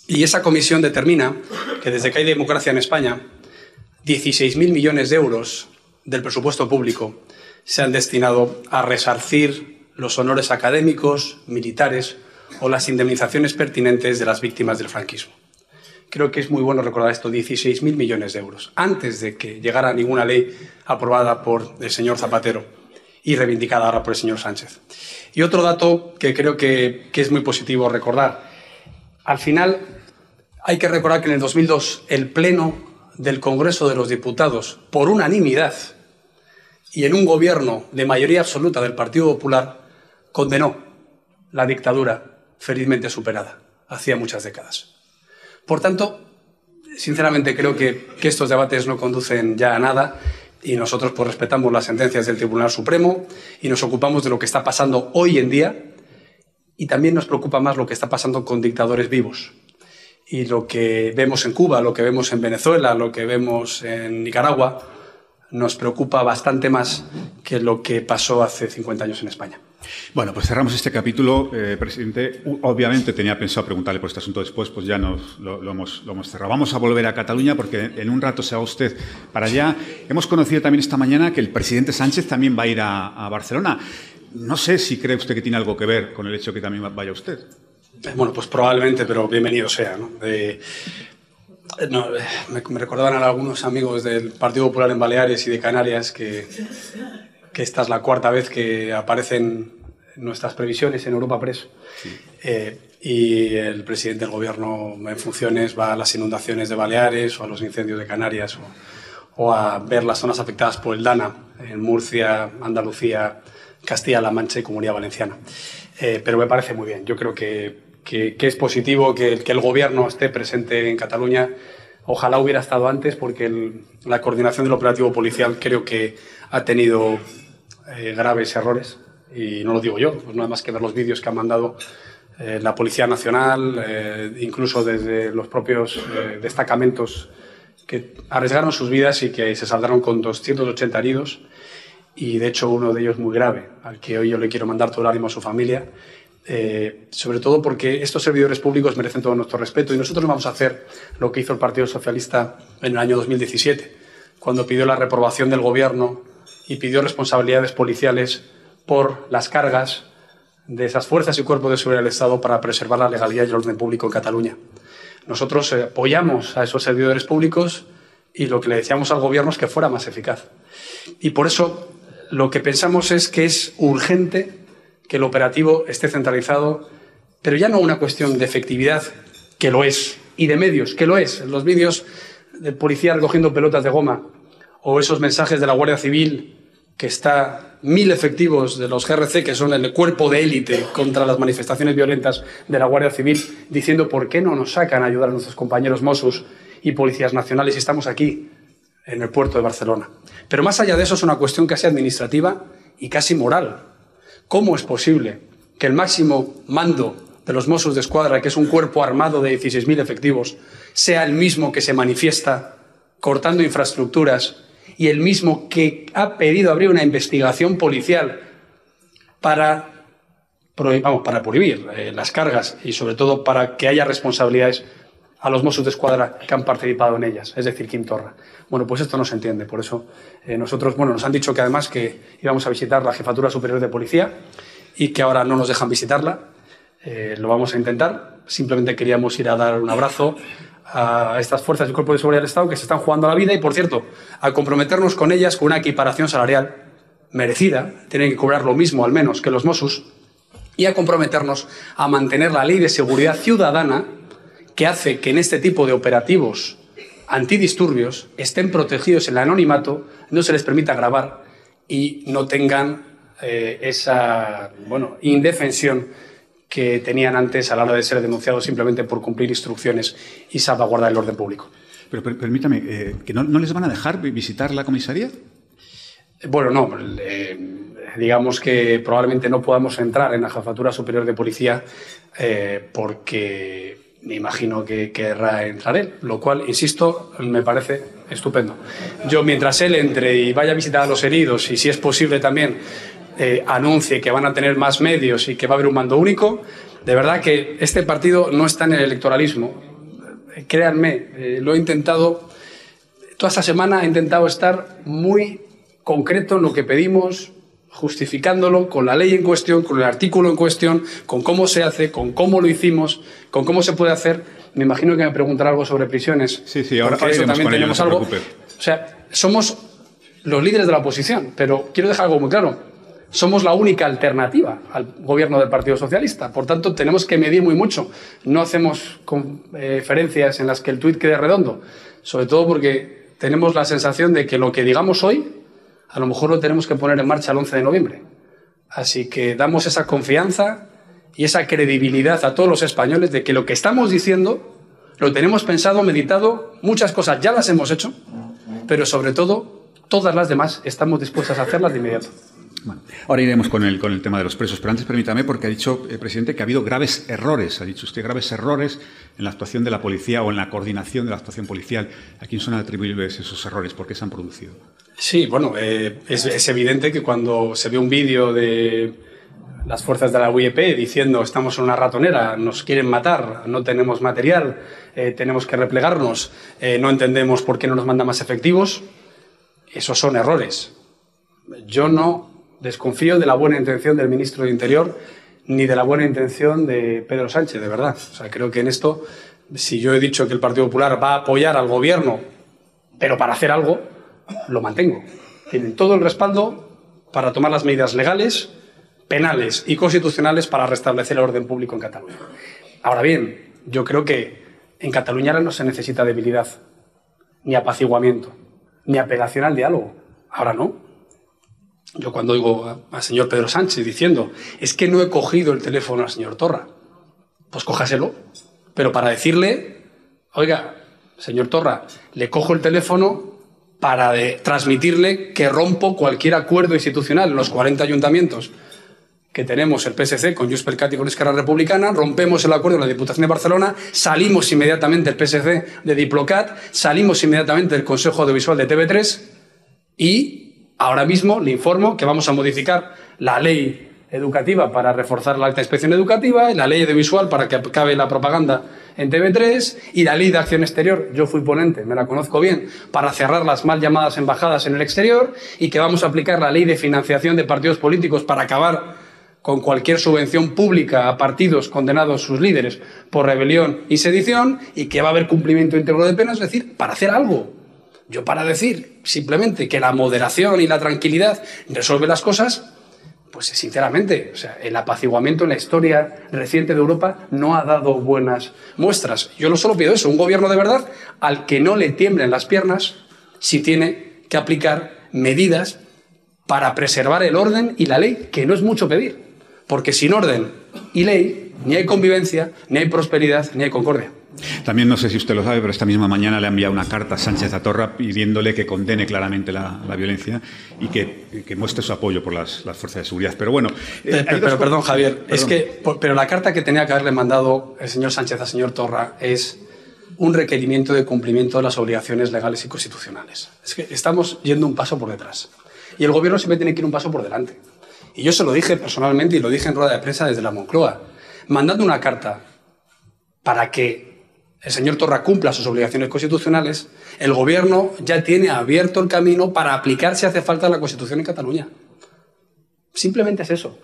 Y esa comisión determina que desde que hay democracia en España, 16.000 millones de euros del presupuesto público se han destinado a resarcir los honores académicos, militares o las indemnizaciones pertinentes de las víctimas del franquismo. Creo que es muy bueno recordar esto, 16.000 millones de euros, antes de que llegara ninguna ley aprobada por el señor Zapatero y reivindicada ahora por el señor Sánchez. Y otro dato que creo que, que es muy positivo recordar. Al final, hay que recordar que en el 2002 el Pleno del Congreso de los Diputados, por unanimidad, y en un gobierno de mayoría absoluta del Partido Popular, condenó la dictadura felizmente superada hacía muchas décadas. Por tanto, sinceramente creo que, estos debates no conducen ya a nada y nosotros pues, respetamos las sentencias del Tribunal Supremo y nos ocupamos de lo que está pasando hoy en día y también nos preocupa más lo que está pasando con dictadores vivos. Y lo que vemos en Cuba, lo que vemos en Venezuela, lo que vemos en Nicaragua, nos preocupa bastante más que lo que pasó hace 50 años en España. Bueno, pues cerramos este capítulo, eh, presidente. Obviamente tenía pensado preguntarle por este asunto después, pues ya nos, lo, lo, hemos, lo, hemos, cerrado. Vamos a volver a Cataluña porque en un rato se va usted para allá. Hemos conocido también esta mañana que el presidente Sánchez también va a ir a, a Barcelona. No sé si cree usted que tiene algo que ver con el hecho de que también vaya usted. Bueno, pues probablemente, pero bienvenido sea. No, me, me, recordaban a algunos amigos del Partido Popular en Baleares y de Canarias que, que esta es la cuarta vez que aparecen nuestras previsiones en Europa Press. Sí. Eh, y el presidente del gobierno en funciones va a las inundaciones de Baleares o a los incendios de Canarias o, o a ver las zonas afectadas por el Dana en Murcia, Andalucía, Castilla-La Mancha y Comunidad Valenciana. Eh, pero me parece muy bien. Yo creo que que, que es positivo que, que, el gobierno esté presente en Cataluña. Ojalá hubiera estado antes porque el, la coordinación del operativo policial creo que ha tenido eh, graves errores y no lo digo yo, pues nada más que ver los vídeos que han mandado eh, la Policía Nacional, eh, incluso desde los propios eh, destacamentos que arriesgaron sus vidas y que se saldaron con 280 heridos y de hecho uno de ellos muy grave, al que hoy yo le quiero mandar todo el ánimo a su familia eh, sobre todo porque estos servidores públicos merecen todo nuestro respeto y nosotros vamos a hacer lo que hizo el Partido Socialista en el año 2017, cuando pidió la reprobación del gobierno y pidió responsabilidades policiales por las cargas de esas fuerzas y cuerpos de seguridad del Estado para preservar la legalidad y el orden público en Cataluña. Nosotros eh, apoyamos a esos servidores públicos y lo que le decíamos al gobierno es que fuera más eficaz. Y por eso lo que pensamos es que es urgente que el operativo esté centralizado, pero ya no una cuestión de efectividad, que lo es, y de medios, que lo es. Los vídeos del policía recogiendo pelotas de goma o esos mensajes de la Guardia Civil que está mil efectivos de los GRC, que son el cuerpo de élite contra las manifestaciones violentas de la Guardia Civil, diciendo por qué no nos sacan a ayudar a nuestros compañeros Mossos y policías nacionales si estamos aquí, en el puerto de Barcelona. Pero más allá de eso es una cuestión casi administrativa y casi moral. ¿Cómo es posible que el máximo mando de los Mossos de Escuadra, que es un cuerpo armado de 16.000 efectivos, sea el mismo que se manifiesta cortando infraestructuras y el mismo que ha pedido abrir una investigación policial para, prohibir eh, las cargas y sobre todo para que haya responsabilidades a los Mossos de Escuadra que han participado en ellas, es decir, Quintorra. Bueno, pues esto no se entiende. Por eso eh, nosotros, bueno, nos han dicho que además que íbamos a visitar la Jefatura Superior de Policía y que ahora no nos dejan visitarla. Eh, lo vamos a intentar. Simplemente queríamos ir a dar un abrazo a estas fuerzas y cuerpos de seguridad del Estado que se están jugando la vida y, por cierto, a comprometernos con ellas con una equiparación salarial merecida. Tienen que cobrar lo mismo, al menos, que los Mossos. Y a comprometernos a mantener la ley de seguridad ciudadana que hace que en este tipo de operativos antidisturbios estén protegidos en el anonimato, no se les permita grabar y no tengan eh, esa bueno, indefensión que tenían antes a la hora de ser denunciados simplemente por cumplir instrucciones y salvaguardar el orden público. Pero permítame, eh, ¿que no, les van a dejar visitar la comisaría? Bueno, no. Eh, digamos que probablemente no podamos entrar en la Jefatura Superior de Policía porque me imagino que querrá entrar él, lo cual, insisto, me parece estupendo. Yo, mientras él entre y vaya a visitar a los heridos y, si es posible, también eh, anuncie que van a tener más medios y que va a haber un mando único, de verdad que este partido no está en el electoralismo. Créanme, eh, lo he intentado, toda esta semana he intentado estar muy concreto en lo que pedimos, justificándolo con la ley en cuestión, con el artículo en cuestión, con cómo se hace, con cómo lo hicimos, con cómo se puede hacer. Me imagino que me preguntará algo sobre prisiones. Sí, sí, ahora, eso también tenemos algo. O sea, somos los líderes de la oposición, pero quiero dejar algo muy claro. Somos la única alternativa al gobierno del Partido Socialista. Por tanto, tenemos que medir muy mucho. No hacemos conferencias en las que el tuit quede redondo, sobre todo porque tenemos la sensación de que lo que digamos hoy a lo mejor lo tenemos que poner en marcha el 11 de noviembre. Así que damos esa confianza y esa credibilidad a todos los españoles de que lo que estamos diciendo lo tenemos pensado, meditado, muchas cosas ya las hemos hecho, pero sobre todo todas las demás estamos dispuestas a hacerlas de inmediato. ahora iremos con el, con el tema de los presos, pero antes permítame, porque ha dicho el presidente que ha habido graves errores, ha dicho usted graves errores en la actuación de la policía o en la coordinación de la actuación policial. ¿A quién son atribuibles esos errores? ¿Por qué se han producido? Sí, bueno, eh, es, evidente que cuando se ve un vídeo de las fuerzas de la UIP diciendo estamos en una ratonera, nos quieren matar, no tenemos material, eh, tenemos que replegarnos, eh, no entendemos por qué no nos manda más efectivos, esos son errores. Yo no desconfío de la buena intención del ministro de Interior ni de la buena intención de Pedro Sánchez, de verdad. O sea, creo que en esto, si yo he dicho que el Partido Popular va a apoyar al gobierno, pero para hacer algo, lo mantengo. Tienen todo el respaldo para tomar las medidas legales, penales y constitucionales para restablecer el orden público en Cataluña. Ahora bien, yo creo que en Cataluña no se necesita debilidad, ni apaciguamiento, ni apelación al diálogo. Ahora no. Yo cuando oigo al señor Pedro Sánchez diciendo, es que no he cogido el teléfono al señor Torra, pues cójaselo. Pero para decirle, oiga, señor Torra, le cojo el teléfono para transmitirle que rompo cualquier acuerdo institucional los 40 ayuntamientos que tenemos el PSC con Junts per y con Esquerra Republicana, rompemos el acuerdo de la Diputación de Barcelona, salimos inmediatamente del PSC de Diplocat, salimos inmediatamente del Consejo Audiovisual de TV3 y ahora mismo le informo que vamos a modificar la ley educativa para reforzar la alta inspección educativa, la ley audiovisual para que acabe la propaganda en TV3 y la ley de acción exterior, yo fui ponente, me la conozco bien, para cerrar las mal llamadas embajadas en el exterior y que vamos a aplicar la ley de financiación de partidos políticos para acabar con cualquier subvención pública a partidos condenados sus líderes por rebelión y sedición y que va a haber cumplimiento íntegro de penas, es decir, para hacer algo. Yo para decir simplemente que la moderación y la tranquilidad resuelve las cosas, pues sinceramente, o sea, el apaciguamiento en la historia reciente de Europa no ha dado buenas muestras. Yo no solo pido eso, un gobierno de verdad al que no le tiemblen las piernas si tiene que aplicar medidas para preservar el orden y la ley, que no es mucho pedir, porque sin orden y ley ni hay convivencia, ni hay prosperidad, ni hay concordia. También no sé si usted lo sabe, pero esta misma mañana le ha enviado una carta a Sánchez Atorra pidiéndole que condene claramente la, violencia y que, muestre su apoyo por las, fuerzas de seguridad. Pero bueno. Eh, pero, perdón, Javier, es que. pero la carta que tenía que haberle mandado el señor Sánchez al señor Torra es un requerimiento de cumplimiento de las obligaciones legales y constitucionales. Es que estamos yendo un paso por detrás. Y el gobierno siempre tiene que ir un paso por delante. Y yo se lo dije personalmente y lo dije en rueda de prensa desde la Moncloa. Mandando una carta para que el señor Torra cumpla sus obligaciones constitucionales, el Gobierno ya tiene abierto el camino para aplicar si hace falta la Constitución en Cataluña. Simplemente es eso.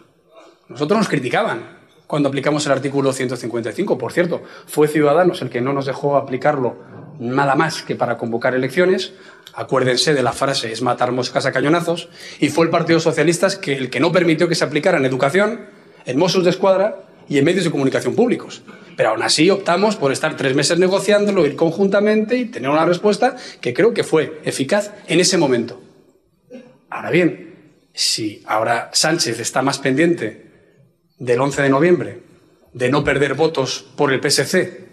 Nosotros nos criticaban cuando aplicamos el artículo 155. Por cierto, fue Ciudadanos el que no nos dejó aplicarlo nada más que para convocar elecciones. Acuérdense de la frase es matar moscas a cañonazos. Y fue el Partido Socialista el que no permitió que se aplicara en educación, en Mossos de Escuadra y en medios de comunicación públicos. Pero aún así optamos por estar tres meses negociándolo, ir conjuntamente y tener una respuesta que creo que fue eficaz en ese momento. Ahora bien, si ahora Sánchez está más pendiente del 11 de noviembre, de no perder votos por el PSC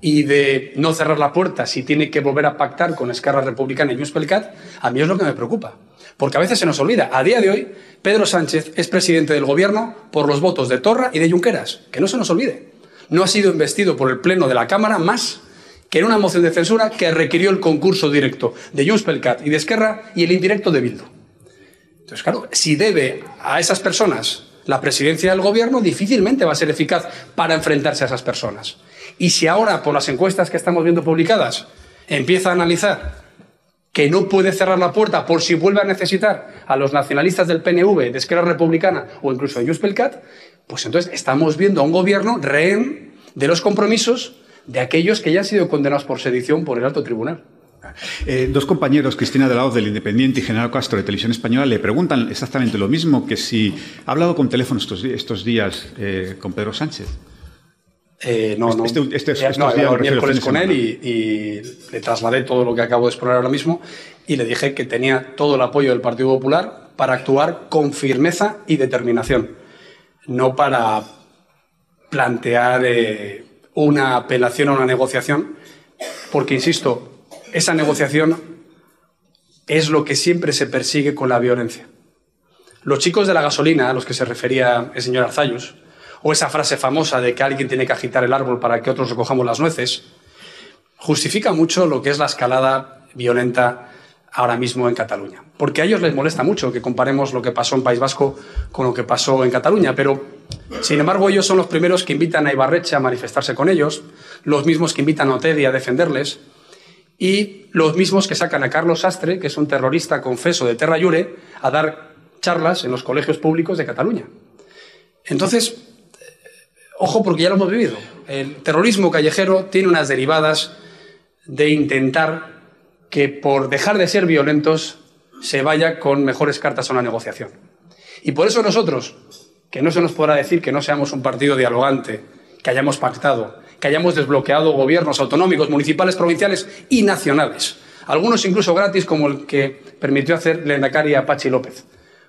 y de no cerrar la puerta si tiene que volver a pactar con Esquerra Republicana y Junts a mí es lo que me preocupa. Porque a veces se nos olvida. A día de hoy, Pedro Sánchez es presidente del gobierno por los votos de Torra y de Junqueras. Que no se nos olvide. No ha sido investido por el Pleno de la Cámara más que en una moción de censura que requirió el concurso directo de Junts y de Esquerra y el indirecto de Bildu. Entonces, claro, si debe a esas personas la presidencia del gobierno, difícilmente va a ser eficaz para enfrentarse a esas personas. Y si ahora, por las encuestas que estamos viendo publicadas, empieza a analizar que no puede cerrar la puerta por si vuelve a necesitar a los nacionalistas del PNV, de Esquerra Republicana o incluso de Juspelcat, pues entonces estamos viendo a un gobierno rehén de los compromisos de aquellos que ya han sido condenados por sedición por el alto tribunal. Eh, dos compañeros, Cristina de la Hoz del Independiente y General Castro de Televisión Española, le preguntan exactamente lo mismo que si ha hablado con teléfono estos, días eh, con Pedro Sánchez. Eh, no, no. Este, este, este no, el miércoles con él y, le trasladé todo lo que acabo de exponer ahora mismo y le dije que tenía todo el apoyo del Partido Popular para actuar con firmeza y determinación, no para plantear eh, una apelación a una negociación, porque, insisto, esa negociación es lo que siempre se persigue con la violencia. Los chicos de la gasolina, a los que se refería el señor Arzayus, o esa frase famosa de que alguien tiene que agitar el árbol para que otros recojamos las nueces, justifica mucho lo que es la escalada violenta ahora mismo en Cataluña. Porque a ellos les molesta mucho que comparemos lo que pasó en País Vasco con lo que pasó en Cataluña, pero sin embargo ellos son los primeros que invitan a Ibarreche a manifestarse con ellos, los mismos que invitan a Otedi a defenderles y los mismos que sacan a Carlos Sastre, que es un terrorista confeso de Terra Llure, a dar charlas en los colegios públicos de Cataluña. Entonces, Ojo porque ya lo hemos vivido. El terrorismo callejero tiene unas derivadas de intentar que por dejar de ser violentos se vaya con mejores cartas a una negociación. Y por eso nosotros, que no se nos podrá decir que no seamos un partido dialogante, que hayamos pactado, que hayamos desbloqueado gobiernos autonómicos, municipales, provinciales y nacionales. Algunos incluso gratis, como el que permitió hacer Lendakari a Pachi López.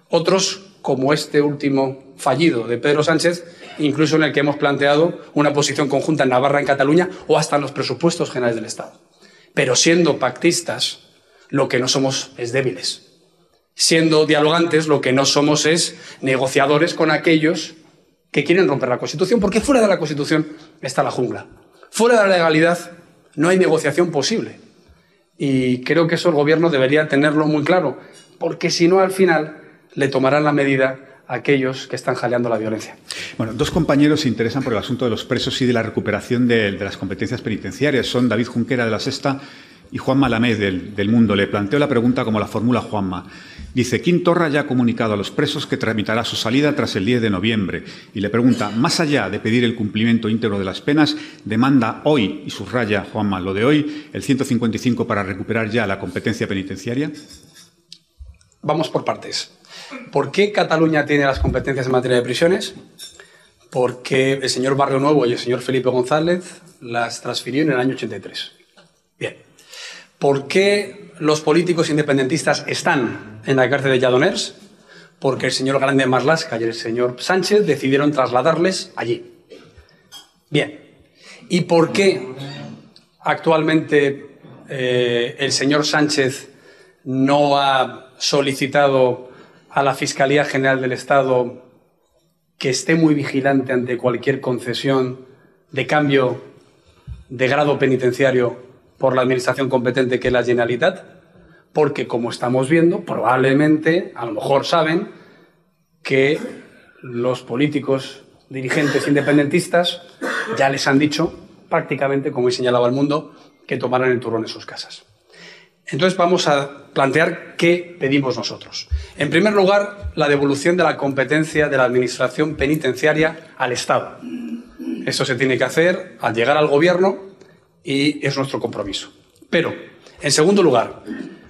Otros, como este último fallido de Pedro Sánchez, incluso en el que hemos planteado una posición conjunta en Navarra, en Cataluña o hasta en los presupuestos generales del Estado. Pero siendo pactistas, lo que no somos es débiles. Siendo dialogantes, lo que no somos es negociadores con aquellos que quieren romper la Constitución, porque fuera de la Constitución está la jungla. Fuera de la legalidad no hay negociación posible. Y creo que eso el Gobierno debería tenerlo muy claro, porque si no, al final le tomarán la medida aquellos que están jaleando la violencia. Bueno, dos compañeros se interesan por el asunto de los presos y de la recuperación de, las competencias penitenciarias. Son David Junquera de la Sexta y Juan Malamé del, Mundo. Le planteo la pregunta como la formula Juanma. Dice, Quintorra ya ha comunicado a los presos que tramitará su salida tras el 10 de noviembre. Y le pregunta, más allá de pedir el cumplimiento íntegro de las penas, demanda hoy, y subraya Juanma lo de hoy, el 155 para recuperar ya la competencia penitenciaria. Vamos por partes. ¿Por qué Cataluña tiene las competencias en materia de prisiones? Porque el señor Barrio Nuevo y el señor Felipe González las transfirió en el año 83. Bien. ¿Por qué los políticos independentistas están en la cárcel de Lladoners? Porque el señor Grande Marlasca y el señor Sánchez decidieron trasladarles allí. Bien. ¿Y por qué actualmente eh, el señor Sánchez no ha solicitado a la Fiscalía General del Estado que esté muy vigilante ante cualquier concesión de cambio de grado penitenciario por la administración competente que es la Generalitat, porque como estamos viendo, probablemente, a lo mejor saben que los políticos dirigentes independentistas ya les han dicho prácticamente, como he señalado al mundo, que tomarán el turrón en sus casas. Entonces vamos a plantear qué pedimos nosotros. En primer lugar, la devolución de la competencia de la Administración penitenciaria al Estado. Eso se tiene que hacer al llegar al Gobierno y es nuestro compromiso. Pero, en segundo lugar,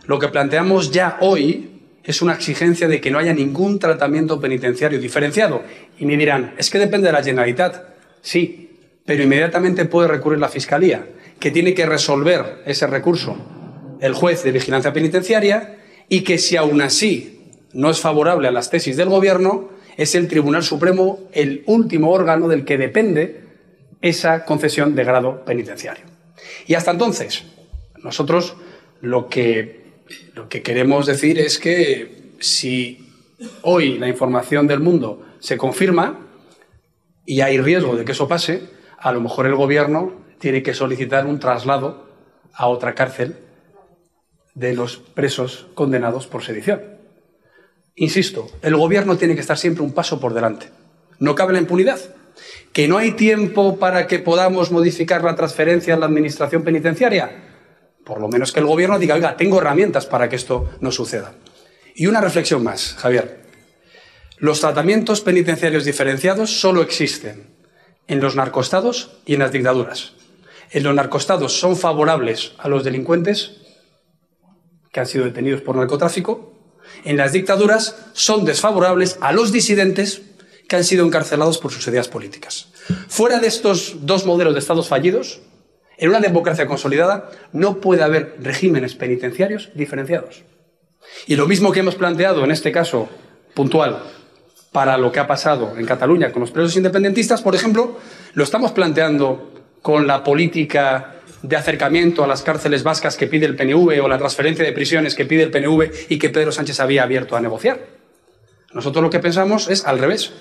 lo que planteamos ya hoy es una exigencia de que no haya ningún tratamiento penitenciario diferenciado. Y me dirán, es que depende de la Generalitat. Sí, pero inmediatamente puede recurrir la Fiscalía, que tiene que resolver ese recurso el juez de vigilancia penitenciaria y que si aún así no es favorable a las tesis del Gobierno, es el Tribunal Supremo el último órgano del que depende esa concesión de grado penitenciario. Y hasta entonces, nosotros lo que, lo que queremos decir es que si hoy la información del mundo se confirma y hay riesgo de que eso pase, a lo mejor el Gobierno tiene que solicitar un traslado a otra cárcel de los presos condenados por sedición. Insisto, el Gobierno tiene que estar siempre un paso por delante. No cabe la impunidad. ¿Que no hay tiempo para que podamos modificar la transferencia a la Administración penitenciaria? Por lo menos que el Gobierno diga, oiga, tengo herramientas para que esto no suceda. Y una reflexión más, Javier. Los tratamientos penitenciarios diferenciados solo existen en los narcostados y en las dictaduras. En los narcostados son favorables a los delincuentes que han sido detenidos por narcotráfico. En las dictaduras son desfavorables a los disidentes que han sido encarcelados por sus ideas políticas. Fuera de estos dos modelos de estados fallidos, en una democracia consolidada no puede haber regímenes penitenciarios diferenciados. Y lo mismo que hemos planteado en este caso puntual para lo que ha pasado en Cataluña con los presos independentistas, por ejemplo, lo estamos planteando con la política de acercamiento a las cárceles vascas que pide el PNV o la transferencia de prisiones que pide el PNV y que Pedro Sánchez había abierto a negociar. Nosotros lo que pensamos es al revés.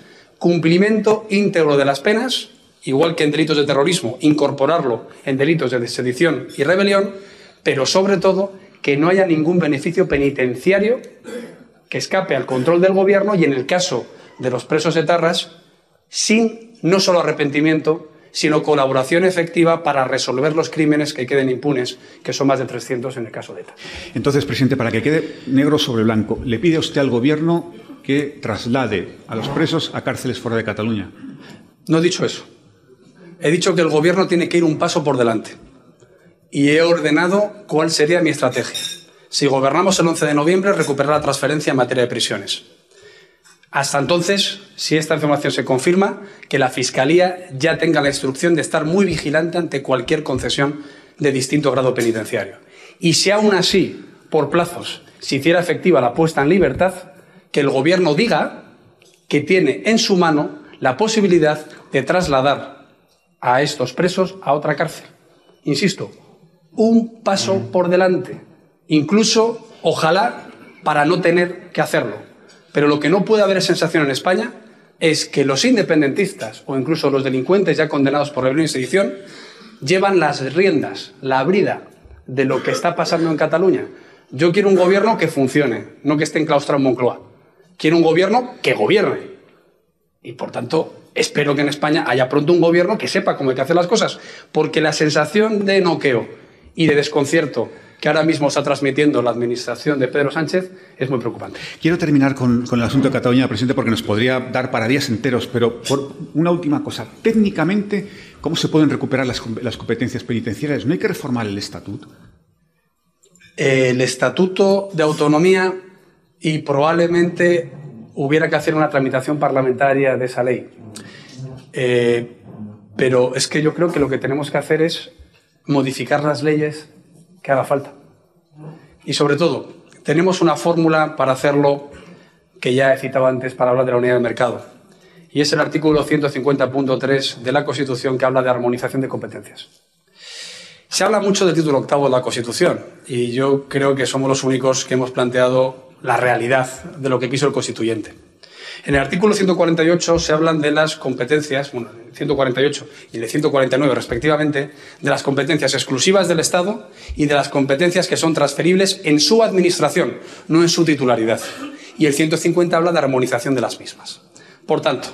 Cumplimiento íntegro de las penas igual que en delitos de terrorismo, incorporarlo en delitos de sedición y rebelión, pero sobre todo que no haya ningún beneficio penitenciario que escape al control del gobierno y en el caso de los presos etarras, sin no solo arrepentimiento, sino colaboración efectiva para resolver los crímenes que queden impunes, que son más de 300 en el caso de ETA. Entonces, presidente, para que quede negro sobre blanco, ¿le pide usted al gobierno que traslade a los presos a cárceles fuera de Cataluña? No he dicho eso. He dicho que el gobierno tiene que ir un paso por delante. Y he ordenado cuál sería mi estrategia. Si gobernamos el 11 de noviembre, recuperar la transferencia en materia de prisiones. Hasta entonces, si esta información se confirma, que la Fiscalía ya tenga la instrucción de estar muy vigilante ante cualquier concesión de distinto grado penitenciario. Y si aún así, por plazos, se hiciera efectiva la puesta en libertad, que el Gobierno diga que tiene en su mano la posibilidad de trasladar a estos presos a otra cárcel. Insisto, un paso por delante, incluso, ojalá, para no tener que hacerlo. Pero lo que no puede haber sensación en España es que los independentistas o incluso los delincuentes ya condenados por rebelión y sedición llevan las riendas, la brida de lo que está pasando en Cataluña. Yo quiero un gobierno que funcione, no que esté enclaustrado en Moncloa. Quiero un gobierno que gobierne. Y por tanto, espero que en España haya pronto un gobierno que sepa cómo hay que hacer las cosas, porque la sensación de noqueo y de desconcierto que ahora mismo está transmitiendo la administración de Pedro Sánchez es muy preocupante. Quiero terminar con, el asunto de Cataluña, presidente, porque nos podría dar para días enteros, pero por una última cosa. Técnicamente, ¿cómo se pueden recuperar las, las competencias penitenciarias? ¿No hay que reformar el estatuto? El estatuto de autonomía y probablemente hubiera que hacer una tramitación parlamentaria de esa ley. Eh, pero es que yo creo que lo que tenemos que hacer es modificar las leyes que haga falta. Y sobre todo, tenemos una fórmula para hacerlo que ya he citado antes para hablar de la unidad de mercado. Y es el artículo 150.3 de la Constitución que habla de armonización de competencias. Se habla mucho del título octavo de la Constitución y yo creo que somos los únicos que hemos planteado la realidad de lo que quiso el constituyente. En el artículo 148 se hablan de las competencias, bueno, el 148 y el 149 respectivamente, de las competencias exclusivas del Estado y de las competencias que son transferibles en su administración, no en su titularidad. Y el 150 habla de armonización de las mismas. Por tanto,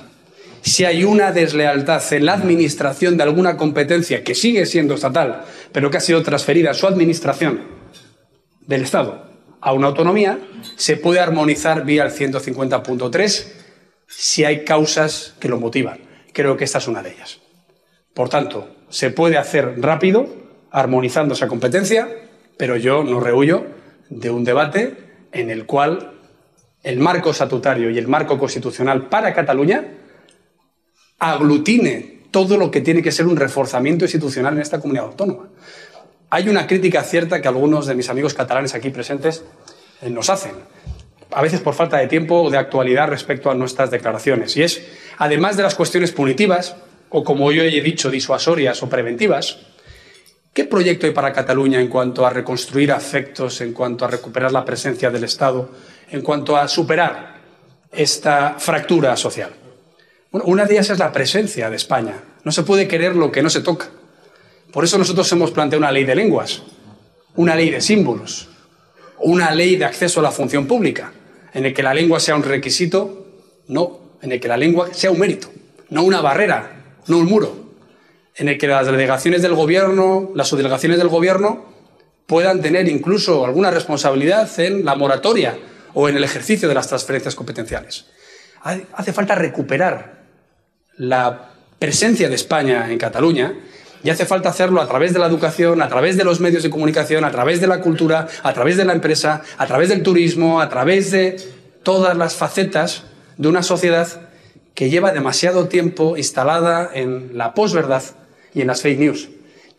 si hay una deslealtad en la administración de alguna competencia que sigue siendo estatal, pero que ha sido transferida a su administración del Estado a una autonomía, se puede armonizar vía el 150.3 si hay causas que lo motivan. Creo que esta es una de ellas. Por tanto, se puede hacer rápido, armonizando esa competencia, pero yo no rehuyo de un debate en el cual el marco estatutario y el marco constitucional para Cataluña aglutine todo lo que tiene que ser un reforzamiento institucional en esta comunidad autónoma. Hay una crítica cierta que algunos de mis amigos catalanes aquí presentes eh, nos hacen. a veces por falta de tiempo o de actualidad respecto a nuestras declaraciones. Y es, además de las cuestiones punitivas, o como yo he dicho, disuasorias o preventivas, ¿qué proyecto hay para Cataluña en cuanto a reconstruir afectos, en cuanto a recuperar la presencia del Estado, en cuanto a superar esta fractura social? Bueno, una de ellas es la presencia de España. No se puede querer lo que no se toca. Por eso nosotros hemos planteado una ley de lenguas, una ley de símbolos, una ley de acceso a la función pública, en el que la lengua sea un requisito, no, en el que la lengua sea un mérito, no una barrera, no un muro, en el que las delegaciones del gobierno, las subdelegaciones del gobierno puedan tener incluso alguna responsabilidad en la moratoria o en el ejercicio de las transferencias competenciales. Hace falta recuperar la presencia de España en Cataluña y hace falta hacerlo a través de la educación, a través de los medios de comunicación, a través de la cultura, a través de la empresa, a través del turismo, a través de todas las facetas de una sociedad que lleva demasiado tiempo instalada en la posverdad y en las fake news.